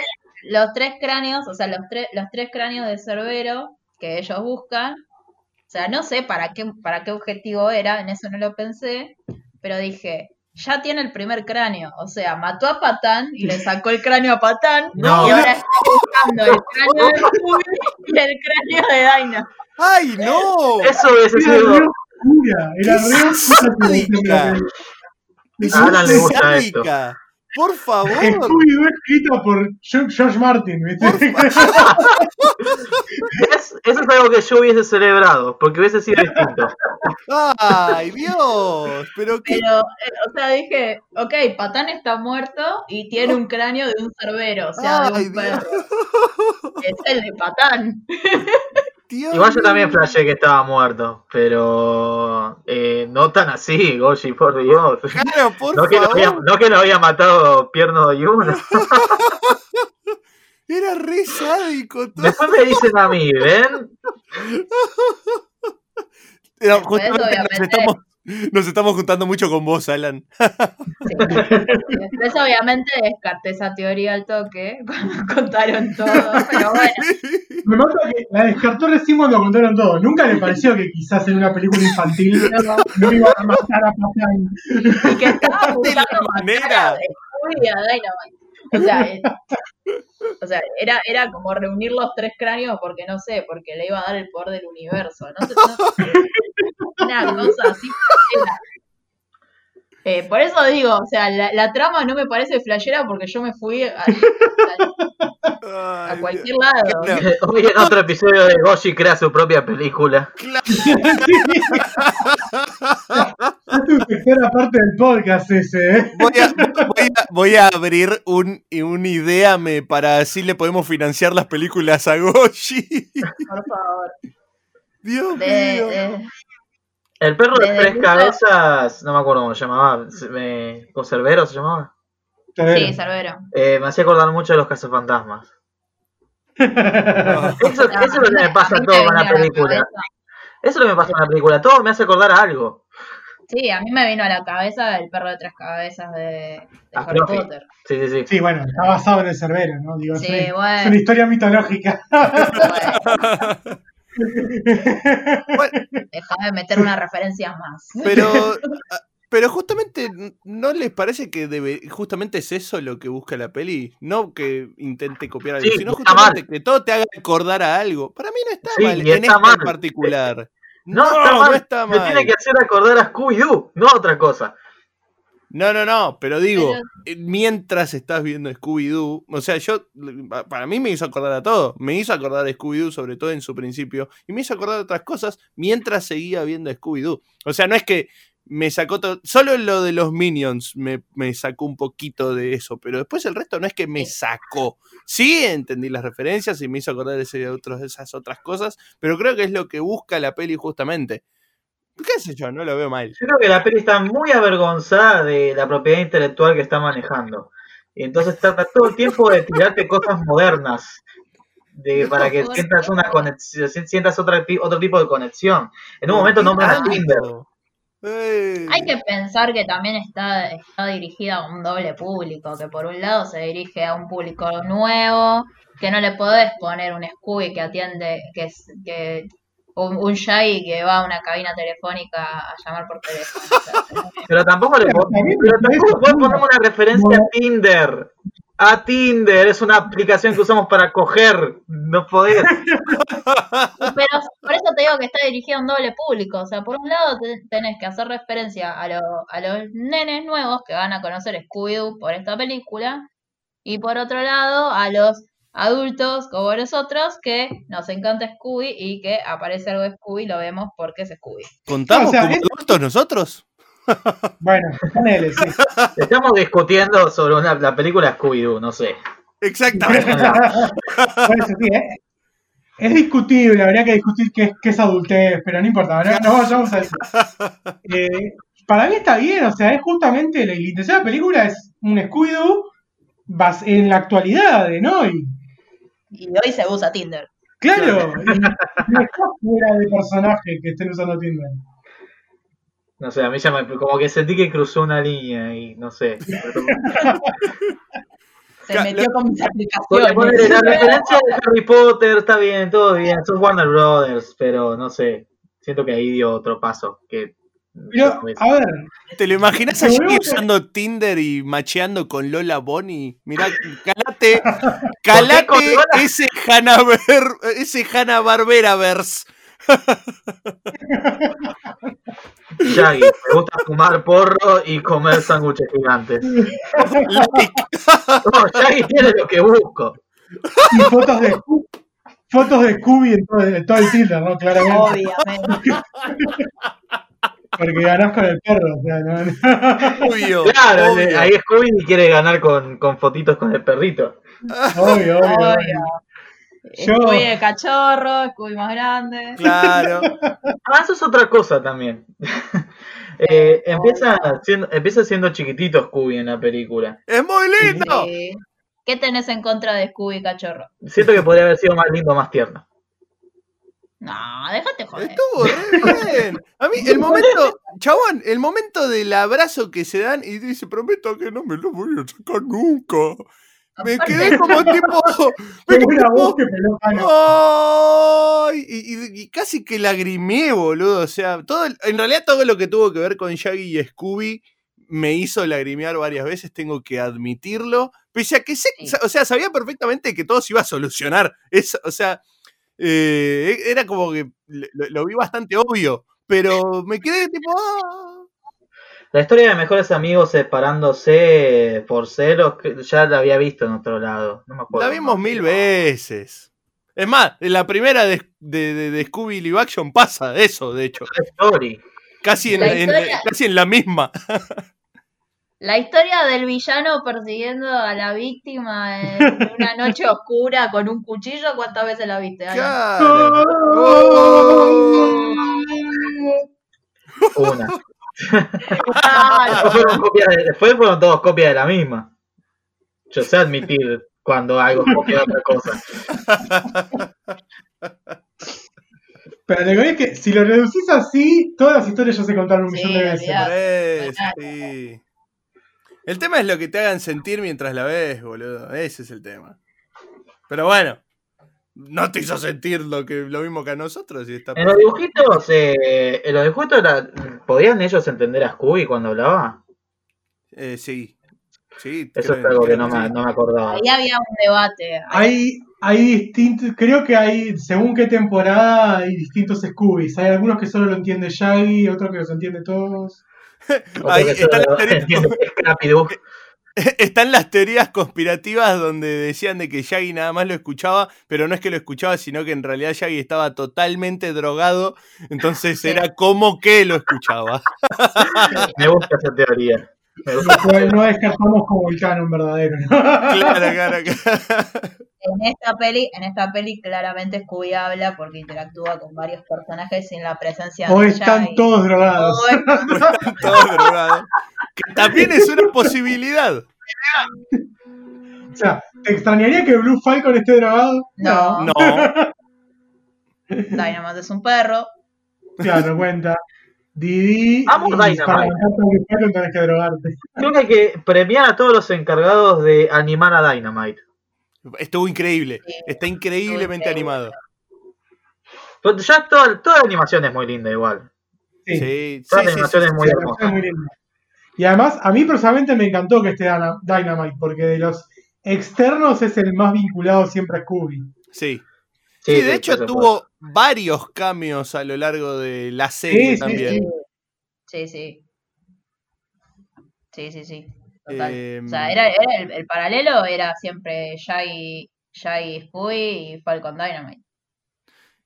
los tres cráneos, o sea, los tres, los tres cráneos de Cerbero que ellos buscan, o sea, no sé para qué, para qué objetivo era, en eso no lo pensé, pero dije, ya tiene el primer cráneo, o sea, mató a Patán y le sacó el cráneo a Patán, No. y ahora está buscando el cráneo de Scooby y el cráneo de Dinah. ¡Ay, no! Eso re sido. oscura, era ¡Qué re oscura. sádica! ¡Es A Alan le una gusta esto. Por favor. Scooby-Doo escrito por George Martin, ¿viste? Es- eso es algo que yo hubiese celebrado, porque hubiese sido distinto. Ay, Dios. Pero qué. Pero, eh, o sea, dije, ok, Patán está muerto y tiene un cráneo de un cerbero, o sea, de Ay, un Dios. perro. Es el de Patán. Dios Igual yo también flashé que estaba muerto, pero eh, no tan así, Goshi, por Dios. Claro, por No que, lo favor. había, no que lo había matado Pierno y uno. Era re sádico. todo. Después me dicen a mí, ¿ven? Después, justamente nos estamos, nos estamos juntando mucho con vos, Alan. Sí. Después, obviamente, descarté esa teoría al toque cuando contaron todo, pero bueno. Me mata que la descartó recién cuando contaron todo. Nunca le pareció que quizás en una película infantil No, no iba a matar a Patán. y que estaba De buscando manera. matar a Scooby y a Dynamite. O sea, o sea era, era como reunir los tres cráneos porque no sé, porque le iba a dar el poder del universo. No sé, no- una cosa así. Eh, por eso digo, o sea, la, la trama no me parece flashera porque yo me fui a, a cualquier lado. Claro. Hoy en otro episodio de Goshi crea su propia película. Es tu tercera parte del podcast ese, ¿eh? Voy a, voy a- voy a abrir un, una idea me, para así le podemos financiar las películas a Goshi. Por favor. Dios De- mío. de- El perro de tres cabezas, no me acuerdo cómo se llamaba, me, ¿Conservero se llamaba? sí, Cerbero. Eh, me hacía acordar mucho de los cazafantasmas. Eso, eso es lo que me pasa A todo con la película. Eso es lo que me pasa con la película. Todo me hace acordar a algo. Sí, a mí me vino a la cabeza el perro de tres cabezas de, de Ah, Harry. Potter. Sí, sí, sí. Sí, bueno, está basado en el cerbero, ¿no? Digo, Sí, es, una, bueno. es una historia mitológica. Bueno, Bueno, deja de meter una referencia más. pero, ah, pero justamente, ¿no les parece que debe, justamente es eso lo que busca la peli? No que intente copiar algo, Sí, sino justamente que todo te haga acordar a algo. Para mí no está Sí, mal, en está mal. en particular. No, No, está mal. no está Me mal. tiene que hacer acordar a Scooby-Doo, no a otra cosa. No, no, no, pero digo, Pero- eh, mientras estás viendo Scooby-Doo, o sea, yo, para mí me hizo acordar a todo, me hizo acordar a Scooby-Doo, sobre todo en su principio, y me hizo acordar a otras cosas mientras seguía viendo Scooby-Doo. O sea, no es que me sacó todo, solo lo de los Minions me, me sacó un poquito de eso, pero después el resto no es que me sacó. Sí, entendí las referencias y me hizo acordar ese otros, esas otras cosas, pero creo que es lo que busca la peli justamente. ¿Qué sé yo? No lo veo mal. Yo creo que la peli está muy avergonzada de la propiedad intelectual que está manejando. Y entonces trata todo el tiempo de tirarte cosas modernas. De, para que sientas una conexión, sientas otra, otro tipo de conexión. En un momento nombran a Tinder. Hay que pensar que también está, está dirigida a un doble público, que por un lado se dirige a un público nuevo, que no le podés poner un Scooby que atiende, que un, un Shaggy que va a una cabina telefónica a llamar por teléfono. Pero tampoco le poner una referencia a Tinder. A Tinder, es una aplicación que usamos para coger. No podés. Pero por eso te digo que está dirigida a un doble público. O sea, por un lado te- tenés que hacer referencia a, lo- a los nenes nuevos que van a conocer Scooby-Doo por esta película. Y por otro lado, a los adultos como nosotros que nos encanta Scooby y que aparece algo de Scooby y lo vemos porque es Scooby. ¿Contamos O sea, como es- adultos nosotros? Bueno, ponele, sí. Estamos discutiendo sobre una, la película Scooby-Doo, no sé. Exactamente. Por eso sí, ¿eh? Es discutible, habría que discutir qué, es- qué es adultez, pero no importa, no, no vayamos a eso. Eh, para mí está bien, o sea, es justamente la, la intención de la película es un Scooby-Doo en la actualidad, ¿no? Y Y hoy se usa Tinder. claro, y no está fuera de personaje que estén usando Tinder. No sé, a mí ya me, como que sentí que cruzó una línea y no sé. Se metió con mis aplicaciones. la referencia de Harry Potter está bien, todo bien, son Warner Brothers, pero no sé, siento que ahí dio otro paso. Que, Pero, a ver, ¿Te lo imaginas allí usando Tinder y macheando con Lola Bonnie? Mirá, calate, con calate ese Hanna, Ber- ese Hanna Barbera verse. Shaggy, me gusta fumar porro y comer sándwiches gigantes. Like. No, Shaggy tiene lo que busco. Y fotos de fotos de Scooby en todo, en todo el Tinder, ¿no? Claramente. Obviamente. Porque ganás con el perro. O sea, no, Obvio. Claro, obvio. ahí Scooby quiere ganar con, con fotitos con el perrito. obvio, obvio, obvio. Obvio. Yo- Scooby de cachorro, Scooby más grande. Claro. Ah, eso es otra cosa también. Eh, empieza, siendo, empieza siendo chiquitito Scooby en la película. Es muy lindo. Sí. ¿Qué tenés en contra de Scooby cachorro? Siento que podría haber sido más lindo, más tierno. No, déjate joder. Estuvo re bien. A mí, el momento, chabón, el momento del abrazo que se dan y dice, prometo que no me lo voy a sacar nunca. Me quedé como tipo. Me quedé Mano. ¡Ay! Y, y- y casi que lagrimé, boludo. O sea, todo en realidad todo lo que tuvo que ver con Shaggy y Scooby me hizo lagrimear varias veces, tengo que admitirlo. Pese a que sé, Sí. o sea, sabía perfectamente que todo se iba a solucionar. Es, o sea, eh, era como que lo, lo vi bastante obvio. Pero me quedé tipo. ¡ah! La historia de mejores amigos separándose por celos, que ya la había visto en otro lado. No me acuerdo. La vimos mil veces. Es más, en la primera de, de, de- de Scooby Live Action pasa eso, de hecho. Story. Casi en, La en- historia- casi en la misma. La historia del villano persiguiendo a la víctima en una noche oscura con un cuchillo, ¿cuántas veces la viste? Claro. Una. Claro. Después fueron, copias de- después fueron todos copias de la misma. Yo sé admitir cuando algo es copia de otra cosa. Pero lo que es que si lo reducís así, todas las historias ya se contaron un Sí, millón de veces. eso, sí. El tema es lo que te hagan sentir mientras la ves, boludo. Ese es el tema. Pero bueno, no te hizo sentir lo que lo mismo que a nosotros y está En los dibujitos, eh, en los dibujitos ¿podían ellos entender a Scooby cuando hablaba? Eh, sí. Sí, Eso creo- es algo que no me, no me acordaba. Ahí había un debate. Hay, hay distintos, creo que hay, según qué temporada, hay distintos Scoobies. Hay algunos que solo lo entiende Shaggy, otros que los entiende todos. Ahí. Están las teorías conspirativas donde decían de que Shaggy nada más lo escuchaba, pero no es que lo escuchaba, sino que en realidad Shaggy estaba totalmente drogado, entonces era como que lo escuchaba. Me gusta esa teoría. Cual no descartamos como el canon verdadero. ¿no? Claro, claro, claro. En esta peli, en esta peli claramente Scooby habla porque interactúa con varios personajes sin la presencia o de están todos drogados. O están- Están todos drogados. Que también es una posibilidad. O sea, ¿te extrañaría que Blue Falcon esté drogado? No. No. Dynamite es un perro. Claro, cuenta. Didi. Dynamite. Para tenés que drogarte. Creo que hay que premiar a todos los encargados de animar a Dynamite. Estuvo increíble. Está increíblemente animado. Pero ya toda, toda la animación es muy linda igual. Sí. Sí, Toda sí, la sí, animación sí, es muy hermosa. canción es muy linda. Y además, a mí personalmente me encantó que esté Dyna- Dynamite, porque de los externos es el más vinculado siempre a Scooby. sí. Sí, de hecho por tuvo varios cambios a lo largo de la serie Sí, sí, también. Sí, sí. Sí, sí, sí. Total. Em, O sea, era, era el, el paralelo era siempre Shaggy, Shaggy Scooby y Falcon Dynamite.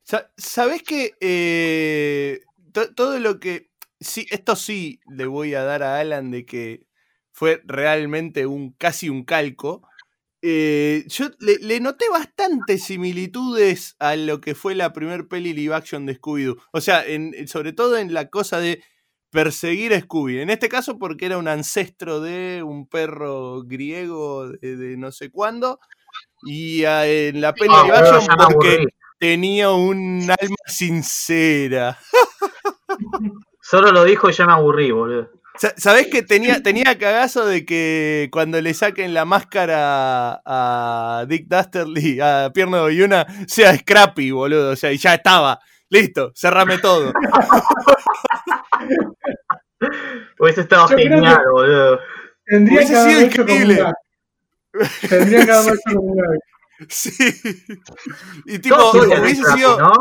Sa- ¿Sabés que eh, to- todo lo que... Sí, esto sí le voy a dar a Alan de que fue realmente un casi un calco. Eh, yo le, le noté bastantes similitudes a lo que fue la primer peli live action de Scooby-Doo. O sea, en- sobre todo en la cosa de perseguir a Scooby. En este caso porque era un ancestro de un perro griego de, de no sé cuándo. Y ah, en la peli Ah, live action porque tenía un alma sincera. Solo lo dijo y ya me aburrí, boludo. Sa- ¿Sabés que tenía, tenía cagazo de que cuando le saquen la máscara a Dick Dastardly, a Pierno de Yuna, sea Scrappy, boludo? O sea, y ya estaba. Listo, cerrame todo. Hubiese estado Yo genial, que- boludo. Tendría Hubiese que sido hecho increíble. Tendría que haberlo hecho como un. Sí. Y tipo, hubiese sido. ¿no?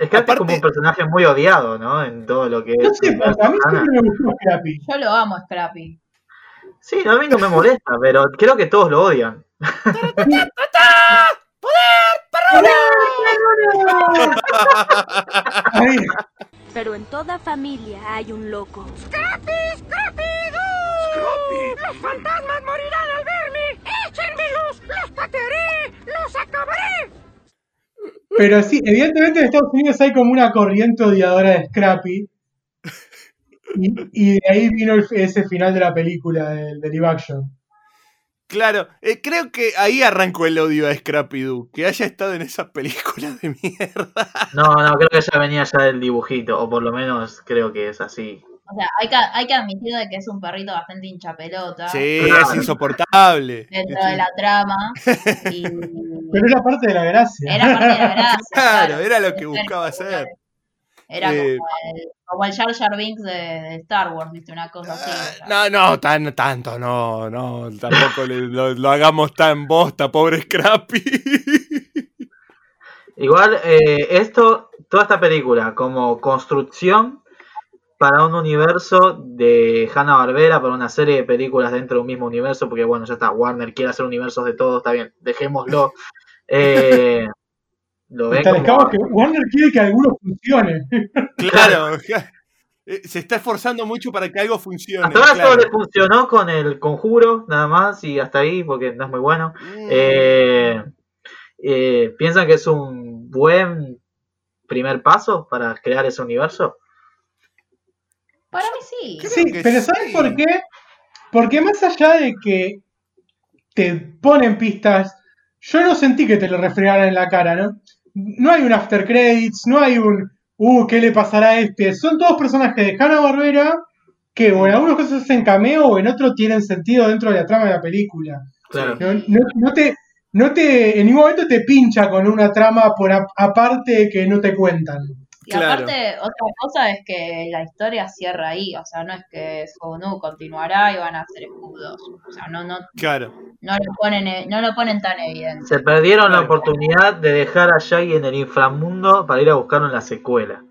Scrappy es como Aparte- un personaje muy odiado, ¿no? En todo lo que No es. sé, a mí siempre me gustó Scrappy. Yo lo amo, Scrappy. Sí, a mí no me molesta, pero creo que todos lo odian. Ay, Pero en toda familia hay un loco. Pero sí, evidentemente en Estados Unidos hay como una corriente odiadora de Scrappy. Y, y de ahí vino el- ese final de la película del de live action. Claro, eh, creo que ahí arrancó el odio a Scrappy Doo, que haya estado en esa película de mierda. No, no, creo que ya venía ya del dibujito, o por lo menos creo que es así. O sea, hay que, hay que admitir de que es un perrito bastante hinchapelota Sí, es insoportable. dentro Sí. de la trama. Y Pero era parte de la gracia. era parte de la gracia. Claro, era lo que buscaba hacer. Era Eh, como, el, como el Jar Jar Binks de, de Star Wars, ¿viste? Una cosa así. sea. No, no, tan, tanto, no, no, tampoco le- lo, lo hagamos tan bosta, pobre Scrappy. Igual, eh, esto, toda esta película como construcción para un universo de Hanna-Barbera, para una serie de películas dentro de un mismo universo, porque bueno, ya está, Warner quiere hacer universos de todo, está bien, dejémoslo. Eh, lo ven como... que Warner quiere que algunos funcionen. Claro, eh, se está esforzando mucho para que algo funcione. Hasta ahora claro. solo le funcionó con el conjuro, nada más, y hasta ahí, porque no es muy bueno. Mm, Eh, eh, ¿Piensan que es un buen primer paso para crear ese universo? Para mí sí. Creo Sí, pero sí. ¿sabes por qué? Porque más allá de que te ponen pistas, yo no sentí que te lo refregaran en la cara, ¿no? No hay un after credits, no hay un, uh, ¿qué le pasará a este? Son todos personajes de Hanna-Barbera que o en algunos casos hacen cameo o en otros tienen sentido dentro de la trama de la película. Claro. No, no- no te, no te, en ningún momento te pincha con una trama por a- aparte que no te cuentan. Y Claro. aparte, otra cosa es que la historia cierra ahí. O sea, no es que Sonu continuará y van a ser escudos. O sea, no, no, Claro. no lo ponen, eh, no lo ponen tan evidente. Se perdieron la oportunidad de dejar a Shaggy en el inframundo para ir a buscarlo en la secuela.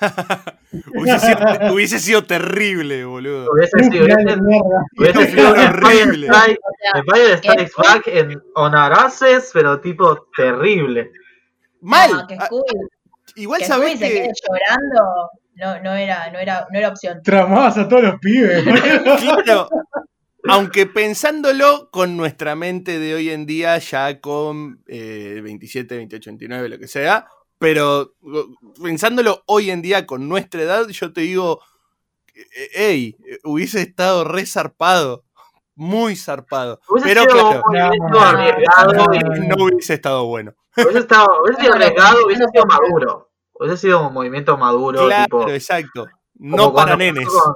Hubiese sido, hubiese sido terrible, boludo. Hubiese sido, hubiese- hubiese sido un Empire Strikes Back en Onaraces, pero tipo terrible. Mal. no, que Scooby, Igual que sabés se que. quede llorando no, no, era, no, era, no era opción. Tramabas a todos los pibes. Claro. Aunque pensándolo con nuestra mente de hoy en día, ya con eh, 27, 28, 29, lo que sea, pero uh, pensándolo hoy en día con nuestra edad, yo te digo, hey, hubiese estado re zarpado, muy zarpado. Hubiese Pero claro, No, arriesgado no, y no hubiese estado bueno. hubiese, estado, hubiese sido arriesgado, hubiese sido maduro. Hubiese sido un movimiento maduro, Claro, tipo. exacto. No para nenes. con-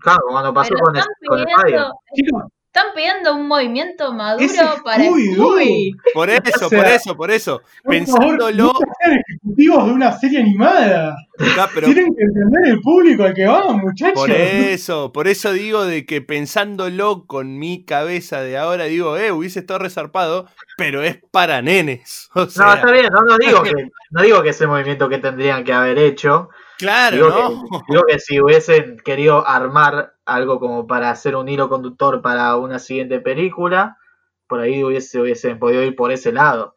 claro, como cuando pasó Pero con, están con están pidiendo un movimiento maduro Ese para. Scooby. Por eso, O sea, por eso, por eso. por Pensándolo, favor, no sean ejecutivos de una serie animada. pero Tienen que entender el público al que van, muchachos. Por eso, por eso digo de que pensándolo con mi cabeza de ahora, digo, eh, hubiese estado resarpado, pero es para nenes. O No, está bien, no, no digo que no digo que ese movimiento que tendrían que haber hecho. claro, Digo, ¿no? que, digo que si hubiesen querido armar algo como para hacer un hilo conductor para una siguiente película, por ahí hubiese, hubiesen podido ir por ese lado.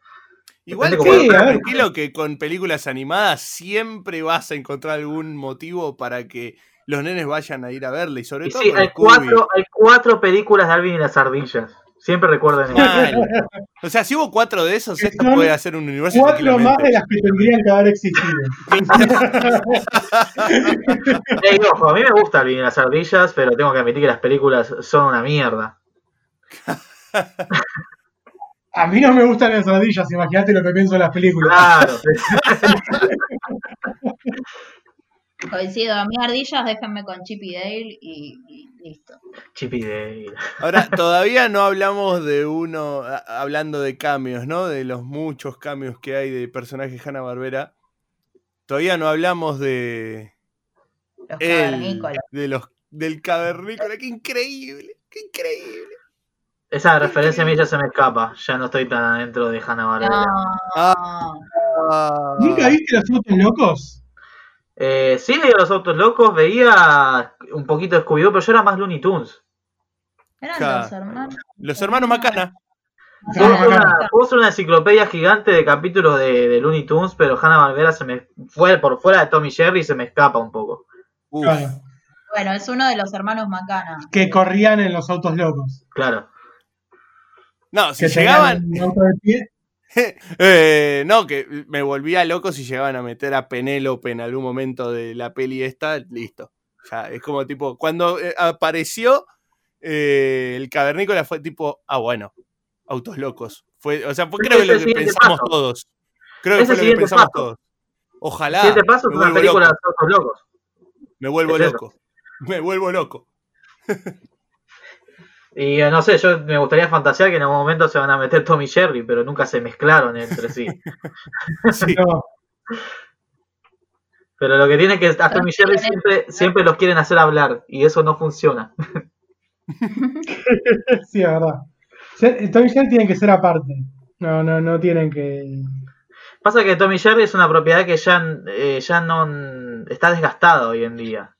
Igual hagan. tranquilo que con películas animadas siempre vas a encontrar algún motivo para que los nenes vayan a ir a verla y sobre Y todo sí, hay cuatro, hay cuatro películas de Alvin y las ardillas. Siempre recuerden eso. O sea, si hubo cuatro de esos, esto puede hacer un universo Cuatro más de las que tendrían que haber existido. Ojo, a mí me gusta y las ardillas, pero tengo que admitir que las películas son una mierda. A mí no me gustan las ardillas, imagínate lo que pienso de las películas. Claro. Coincido, a mí ardillas déjenme con Chip y Dale y, y listo. Chip y Dale. Ahora, todavía no hablamos de uno, a- hablando de cambios, ¿no? De los muchos cambios que hay de personajes Hanna Barbera. Todavía no hablamos de Los él, cavernícolas. de los del cavernícola. ¡Qué increíble! ¡Qué increíble! Esa referencia a mí ya se me escapa. Ya no estoy tan adentro de Hanna Barbera. No, Ah. Ah. ¿Nunca viste los autos locos? Eh, sí veía los autos locos, veía un poquito de Scooby-Doo, pero yo era más Looney Tunes. Eran Claro. los hermanos. Los hermanos Macana. Puedo hacer una, enciclopedia gigante de capítulos de, de Looney Tunes, pero Hanna Barbera se me fue por fuera de Tommy Jerry se me escapa un poco. Uf. Bueno, es uno de los hermanos Macana. que corrían en los autos locos. Claro. No, si Que llegaban. tenían un auto de pie. Eh, no, que me volvía loco si llegaban a meter a Penélope en algún momento de la peli esta, listo. Ya, es como tipo, cuando eh, apareció eh, el cavernícola fue tipo, ah, bueno, autos locos. Fue, o sea, fue creo que lo que siguiente pensamos paso. todos. Creo que fue lo que siguiente pensamos paso. todos. Ojalá. Pasos me es una película loco. de autos locos. Me vuelvo Es eso. loco. Me vuelvo loco. Y eh, no sé, yo me gustaría fantasear que en algún momento se van a meter Tommy Jerry, pero nunca se mezclaron entre sí. Sí. No, Pero lo que tiene que a Tommy Jerry siempre, siempre los quieren hacer hablar y eso no funciona. sí, es verdad. Tommy Jerry tienen que ser aparte. No, no, no tienen que. Pasa que Tommy Jerry es una propiedad que ya, eh, ya no está desgastada hoy en día.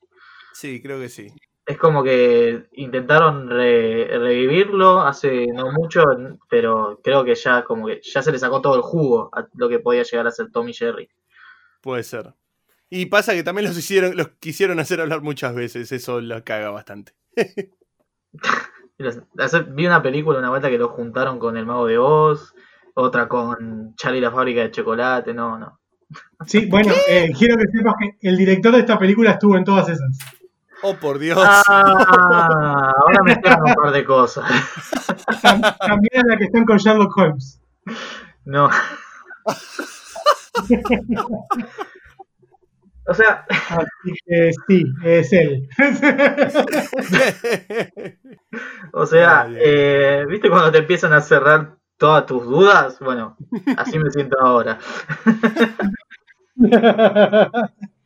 Sí, creo que sí. Es como que intentaron re- revivirlo hace no mucho, pero creo que ya como que ya se le sacó todo el jugo a lo que podía llegar a ser Tommy Jerry. Puede ser. Y pasa que también los hicieron, los quisieron hacer hablar muchas veces, eso lo caga bastante. Los- Vi una película una vuelta que lo juntaron con El Mago de Oz, otra con Charlie y la fábrica de chocolate, no, no. Sí, bueno, eh, quiero que sepas que el director de esta película estuvo en todas esas. Oh, por Dios. Ah, ahora me quedan un par de cosas. Tam- También la que están con Sherlock Holmes. No. O sea, Así que sí, es él. o sea, eh, ¿viste cuando te empiezan a cerrar todas tus dudas? Bueno, así me siento ahora.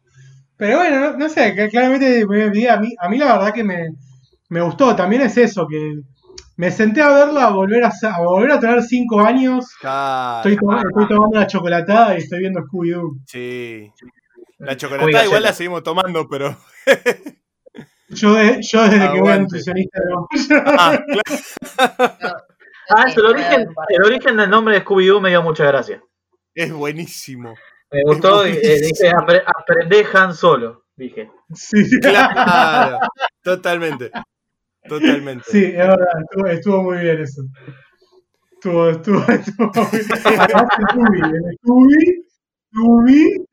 Pero bueno, no, no sé, que claramente a mí, a mí la verdad que me, me gustó. También es eso, que me senté a verla, a volver a, volver a tener cinco años. Claro, Estoy, to- estoy tomando la chocolatada y estoy viendo Scooby-Doo. sí. La chocolatada igual la seguimos tomando, pero. Yo, de- yo desde que voy a nutricionista no. Ah, claro, Ah, el origen, el origen del nombre de Scooby-Doo me dio mucha gracia. es buenísimo. Me gustó y dije, "Apre- aprendé Han Solo, dije. Sí, Claro, totalmente. Totalmente. sí, es verdad, estuvo, estuvo muy bien eso. Estuvo, estuvo, estuvo muy bien. Además, el Scooby, Scooby,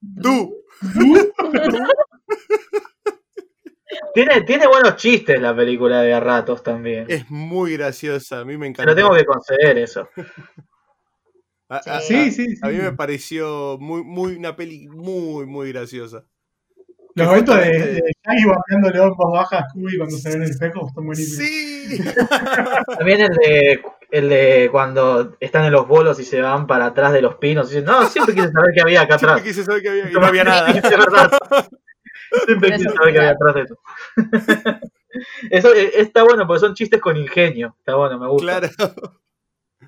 Du. Tiene, tiene buenos chistes la película de a ratos también. Es muy graciosa, a mí me encanta. Pero tengo que conceder eso. A, a- Sí, sí, sí. a mí me pareció muy, muy una peli muy, muy graciosa. Los momentos de, de Shaggy bardeándole en voz baja a Scooby cuando se ve en el espejo están buenísimos. Sí. También el de, el de cuando están en los bolos y se van para atrás de los pinos y dicen, no, siempre quise saber qué había acá Siempre atrás. quise saber que había, y no había nada. Es verdad. Siempre quise saber qué había atrás de eso. Eso eh, está bueno porque son chistes con ingenio. Está bueno, me gusta. Claro.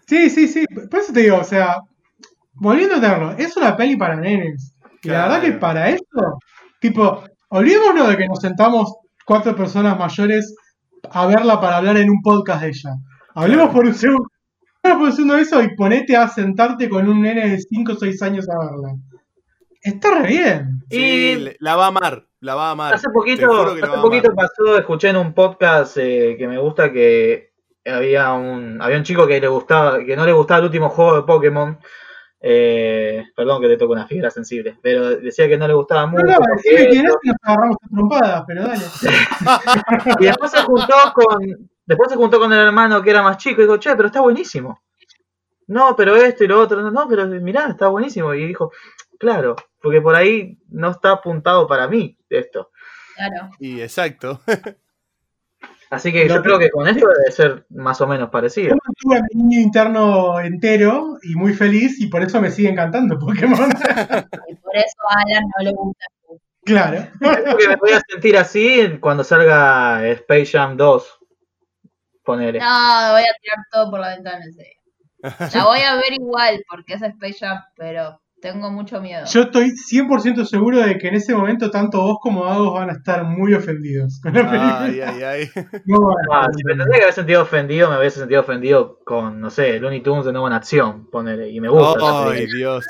Sí, sí, sí. Por eso te digo, o sea, volviendo a tenerlo, es una peli para nenes. Y la verdad que para esto, tipo, olvidémonos de que nos sentamos cuatro personas mayores a verla para hablar en un podcast de ella. Hablemos Claro. por un segundo. hablemos por un segundo de eso y ponete a sentarte con un nene de 5 o 6 años a verla. Está re bien. Sí, Y- la va a amar. La va a amar. Hace poquito, hace poquito amar. pasó, escuché en un podcast eh, que me gusta que había un, había un chico que le gustaba, que no le gustaba el último juego de Pokémon. Eh, perdón que le toco una fibra sensible, pero decía que no le gustaba No, mucho. no, porque decime quién es y nos agarramos a trompadas, pero dale. y después se juntó con, después se juntó con el hermano que era más chico y dijo, che, pero está buenísimo. No, pero esto y lo otro, no, no, pero mirá, está buenísimo. Y dijo, claro, porque por ahí no está apuntado para mí esto. Claro. Y exacto. Así que Lo yo creo que con esto debe ser más o menos parecido. Yo mantuve a mi niño interno entero y muy feliz y por eso me sigue encantando Pokémon. Y por eso a Alan no le gusta. claro. Creo que me voy a sentir así cuando salga Space Jam 2. Ponele. No, voy a tirar todo por la ventana en serio. La voy a ver igual porque es Space Jam, pero Tengo mucho miedo. Yo estoy 100% seguro de que en ese momento tanto vos como Agos van a estar muy ofendidos con la película. Ay, ay, ay. No Ah, si me tendría que haber sentido ofendido, me hubiese sentido ofendido con, no sé, Looney Tunes de nuevo en acción, ponele, y me gusta. esa Ay. Dios.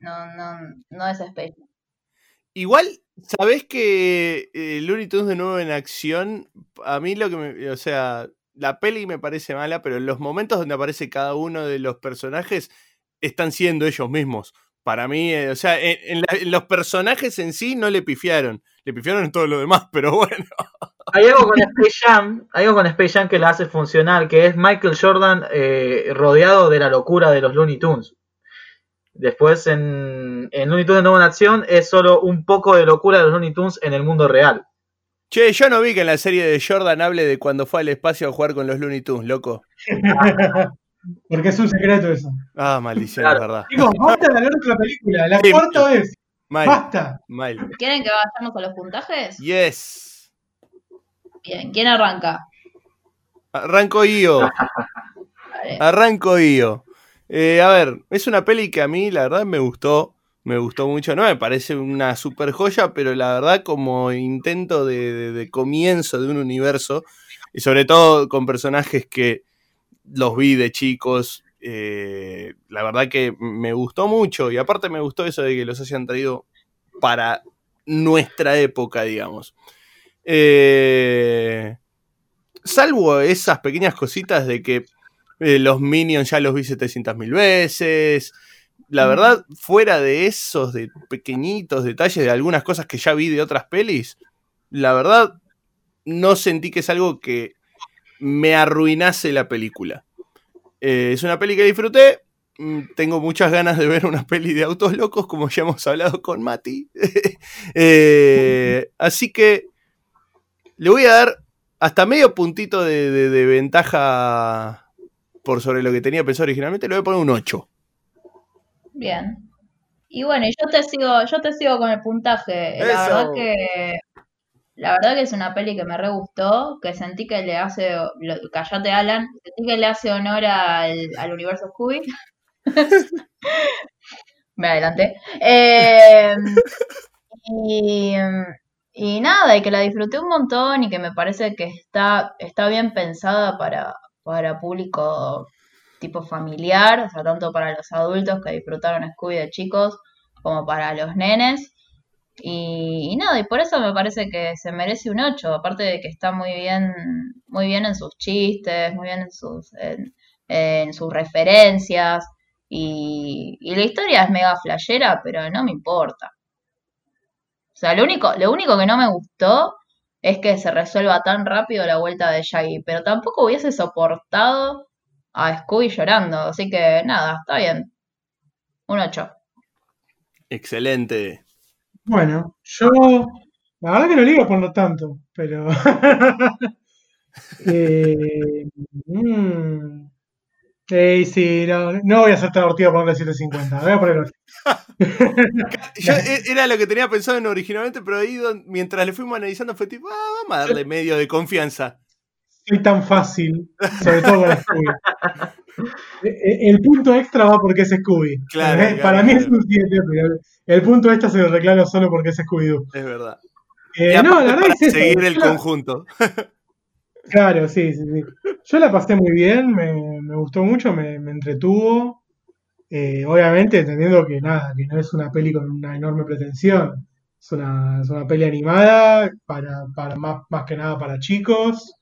No, no, no es Space. Igual, ¿sabés que eh, Looney Tunes de nuevo en acción? A mí lo que me. O sea, la peli me parece mala, pero en los momentos donde aparece cada uno de los personajes están siendo ellos mismos. Para mí, eh, o sea, en, en la- en los personajes en sí no le pifiaron. Le pifiaron en todo lo demás, pero bueno. Hay algo con Space Jam, hay algo con Space Jam que la hace funcionar, que es Michael Jordan eh, rodeado de la locura de los Looney Tunes. Después en, en Looney Tunes de nuevo en acción es solo un poco de locura de los Looney Tunes en el mundo real. Che, yo no vi que en la serie de Jordan hable de cuando fue al espacio a jugar con los Looney Tunes, loco. Porque es un secreto eso. Ah, maldición, Claro. es verdad. Chicos, basta de hablar de la película. La Sí, cuarta. Mal, Basta. mal. ¿Quieren que vayamos a los puntajes? Yes. Bien, ¿quién arranca? Arranco yo. Vale. Arranco yo. Eh, a ver, es una peli que a mí la verdad me gustó. Me gustó mucho. No me parece una super joya, pero la verdad como intento de, de- de comienzo de un universo. Y sobre todo con personajes que los vi de chicos. eh, la verdad que me gustó mucho. Y aparte me gustó eso de que los hayan traído para nuestra época, digamos. Eh, salvo esas pequeñas cositas de que eh, los Minions ya los vi 700.000 veces. La verdad, fuera de esos de pequeñitos detalles de algunas cosas que ya vi de otras pelis, la verdad no sentí que es algo que me arruinase la película. Eh, es una peli que disfruté. mm, Tengo muchas ganas de ver una peli de autos locos, como ya hemos hablado con Mati. Eh, así que le voy a dar hasta medio puntito de, de- de ventaja por sobre lo que tenía pensado originalmente. Le voy a poner un 8. Bien. Y bueno, yo te sigo, yo te sigo con el puntaje. La Eso. verdad que la verdad que es una peli que me re gustó, que sentí que le hace, lo- callate Alan, sentí que le hace honor al, al universo Scooby. Me adelanté. Eh, y, y nada, y que la disfruté un montón y que me parece que está, está bien pensada para, para público tipo familiar, o sea, tanto para los adultos que disfrutaron Scooby de chicos, como para los nenes. Y, nada, y por eso me parece que se merece un 8, aparte de que está muy bien, muy bien en sus chistes, muy bien en sus, en, sus referencias. Y, y la historia es mega flashera, pero no me importa. O sea, lo único, lo único que no me gustó es que se resuelva tan rápido la vuelta de Shaggy, pero tampoco hubiese soportado a Scooby llorando, así que nada, está bien. Un 8. Excelente. Bueno, yo. La verdad que no iba a poner tanto, pero. eh, mm, eh, sí, no, no voy a ser tan divertido ponerle 750. Voy a poner 8. Yo, e- era lo que tenía pensado en originalmente, pero ahí mientras le fuimos analizando fue tipo, ah, vamos a darle medio de confianza. Soy tan fácil, sobre todo con Scooby. Eh, eh, El punto extra va porque es Scooby. Claro, Eh, claro, Para mí es un 7, pero el- punto extra se lo reclamo solo porque es Scooby-Doo. Es verdad. Eh, no, la verdad es eso. seguir el conjunto. Claro, sí, sí, sí. Yo la pasé muy bien, me, me gustó mucho, me, me entretuvo. Eh, obviamente entendiendo que nada, que no es una peli con una enorme pretensión. Es una, es una peli animada para, para más, más que nada para chicos.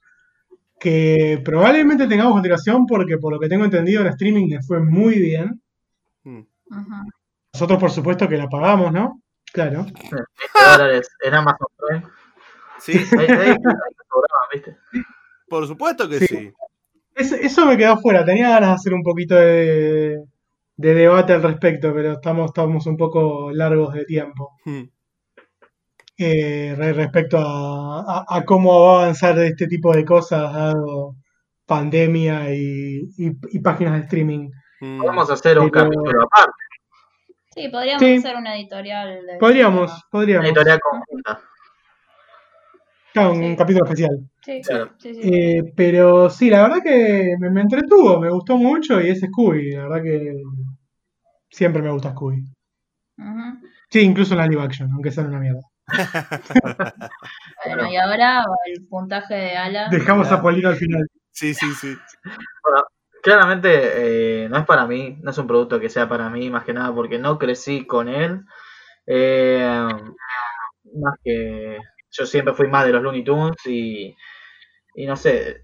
Que probablemente tengamos continuación porque por lo que tengo entendido en streaming le fue muy bien. Mm. Ujú. Nosotros por supuesto que la pagamos, ¿no? Claro. 20 dólares en Amazon Prime. Sí, por supuesto que Sí. sí. Es- eso me quedó fuera. Tenía ganas de hacer un poquito de, de debate al respecto, pero estamos, estamos un poco largos de tiempo. Mm. Eh, re- respecto a, a- a cómo va a avanzar este tipo de cosas dado pandemia y, y- y páginas de streaming. Mm. Podemos hacer un Pero- capítulo aparte, Sí, podríamos Sí. hacer una editorial. de Podríamos, este podríamos. una editorial conjunta. Claro, un Sí. capítulo especial. Sí, Claro. sí, sí. Eh, pero sí, la verdad que me, me entretuvo, me gustó mucho y es Scooby, la verdad que Siempre me gusta Scooby. Sí, incluso en la live action, aunque sea una mierda. Bueno, y ahora el puntaje de Ala. Dejamos a Polino al final. Sí, sí, sí. Claramente eh, no es para mí, no es un producto que sea para mí, más que nada porque no crecí con él. Eh, más que yo siempre fui más de los Looney Tunes y, y no sé,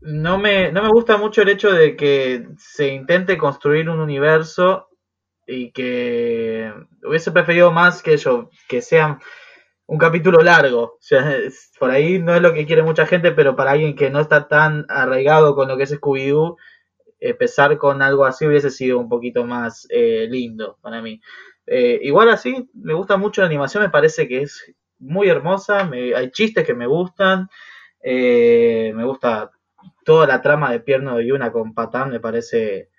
no me, no me gusta mucho el hecho de que se intente construir un universo y que hubiese preferido más que yo, que sean un capítulo largo. O sea, por ahí no es lo que quiere mucha gente, pero para alguien que no está tan arraigado con lo que es Scooby-Doo, empezar con algo así hubiese sido un poquito más eh, lindo para mí. Eh, igual así, me gusta mucho la animación, me parece que es muy hermosa, hay chistes que me gustan, eh, me gusta toda la trama de Pierno y una con Patán, me parece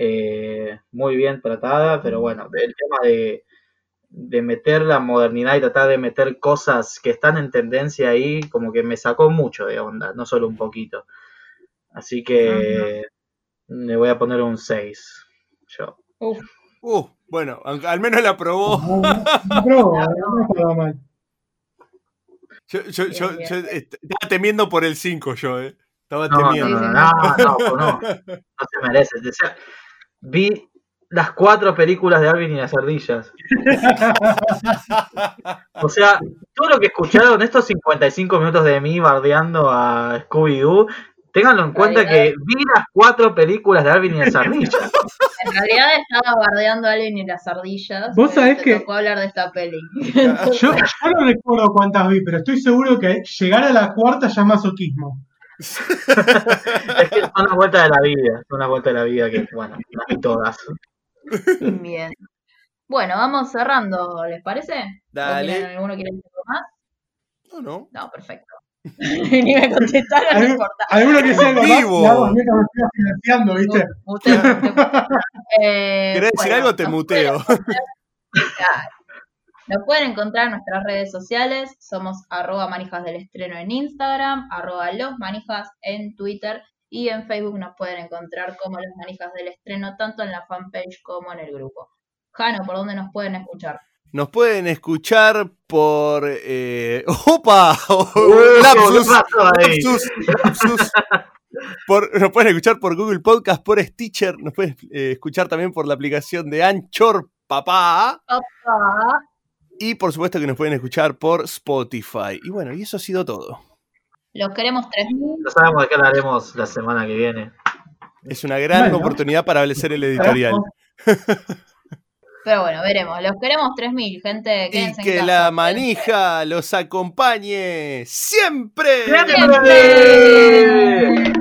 eh, muy bien tratada, pero bueno, el tema de, de meter la modernidad y tratar de meter cosas que están en tendencia ahí, como que me sacó mucho de onda, no solo un poquito. Así que le voy a poner un 6. Yo. Uf, Uh, bueno, al menos la probó. No, no, no, no estaba mal. Yo, yo, yo, Bien, yo est- estaba temiendo por el 5 yo, eh. Estaba No, no, temiendo. no, no, no, no, no se merece. Vi las cuatro películas de Alvin y las ardillas. O sea, todo lo que escucharon estos 55 minutos de mí bardeando a Scooby-Doo, ténganlo en cuenta que vi las cuatro películas de Alvin y las ardillas. en realidad estaba bardeando a alguien y las ardillas. Vos pero sabés que- tocó hablar de esta peli. Yo, yo no recuerdo cuántas vi, pero estoy seguro que llegar a la cuarta ya es masoquismo. Es que son las vueltas de la vida, son las vueltas de la vida que, bueno, las todas. Bien. Bueno, vamos cerrando, ¿les parece? ¿O Dale. quieren- ¿Alguno quiere decir algo más? No, no. No, perfecto. Ni me contestaron, no Algu- importa. Alguno que sea Vivo. me estoy financiando, ¿viste? Muteo, muteo. Eh, ¿Querés decir algo? Te muteo. Nos pueden encontrar en nuestras redes sociales. Somos arroba manijas del estreno en Instagram, arroba los manijas en Twitter y en Facebook nos pueden encontrar como los manijas del estreno, tanto en la fanpage como en el grupo. Jano, ¿por dónde nos pueden escuchar? Nos pueden escuchar por. Eh... ¡Opa! Uy, lapsus, lapsus, lapsus. Por- nos pueden escuchar por Google Podcast, por Stitcher. Nos pueden eh, escuchar también por la aplicación de Anchor Papá. Opa. Y por supuesto que nos pueden escuchar por Spotify. Y bueno, y eso ha sido todo. Los queremos 3.000. Ya sabemos de qué hablaremos la semana que viene. Es una gran Bueno. oportunidad para hacer el editorial. Pero bueno, veremos. Los queremos 3.000, gente. Y Quédense en que casa. la manija los acompañe siempre. ¡Siempre! Siempre.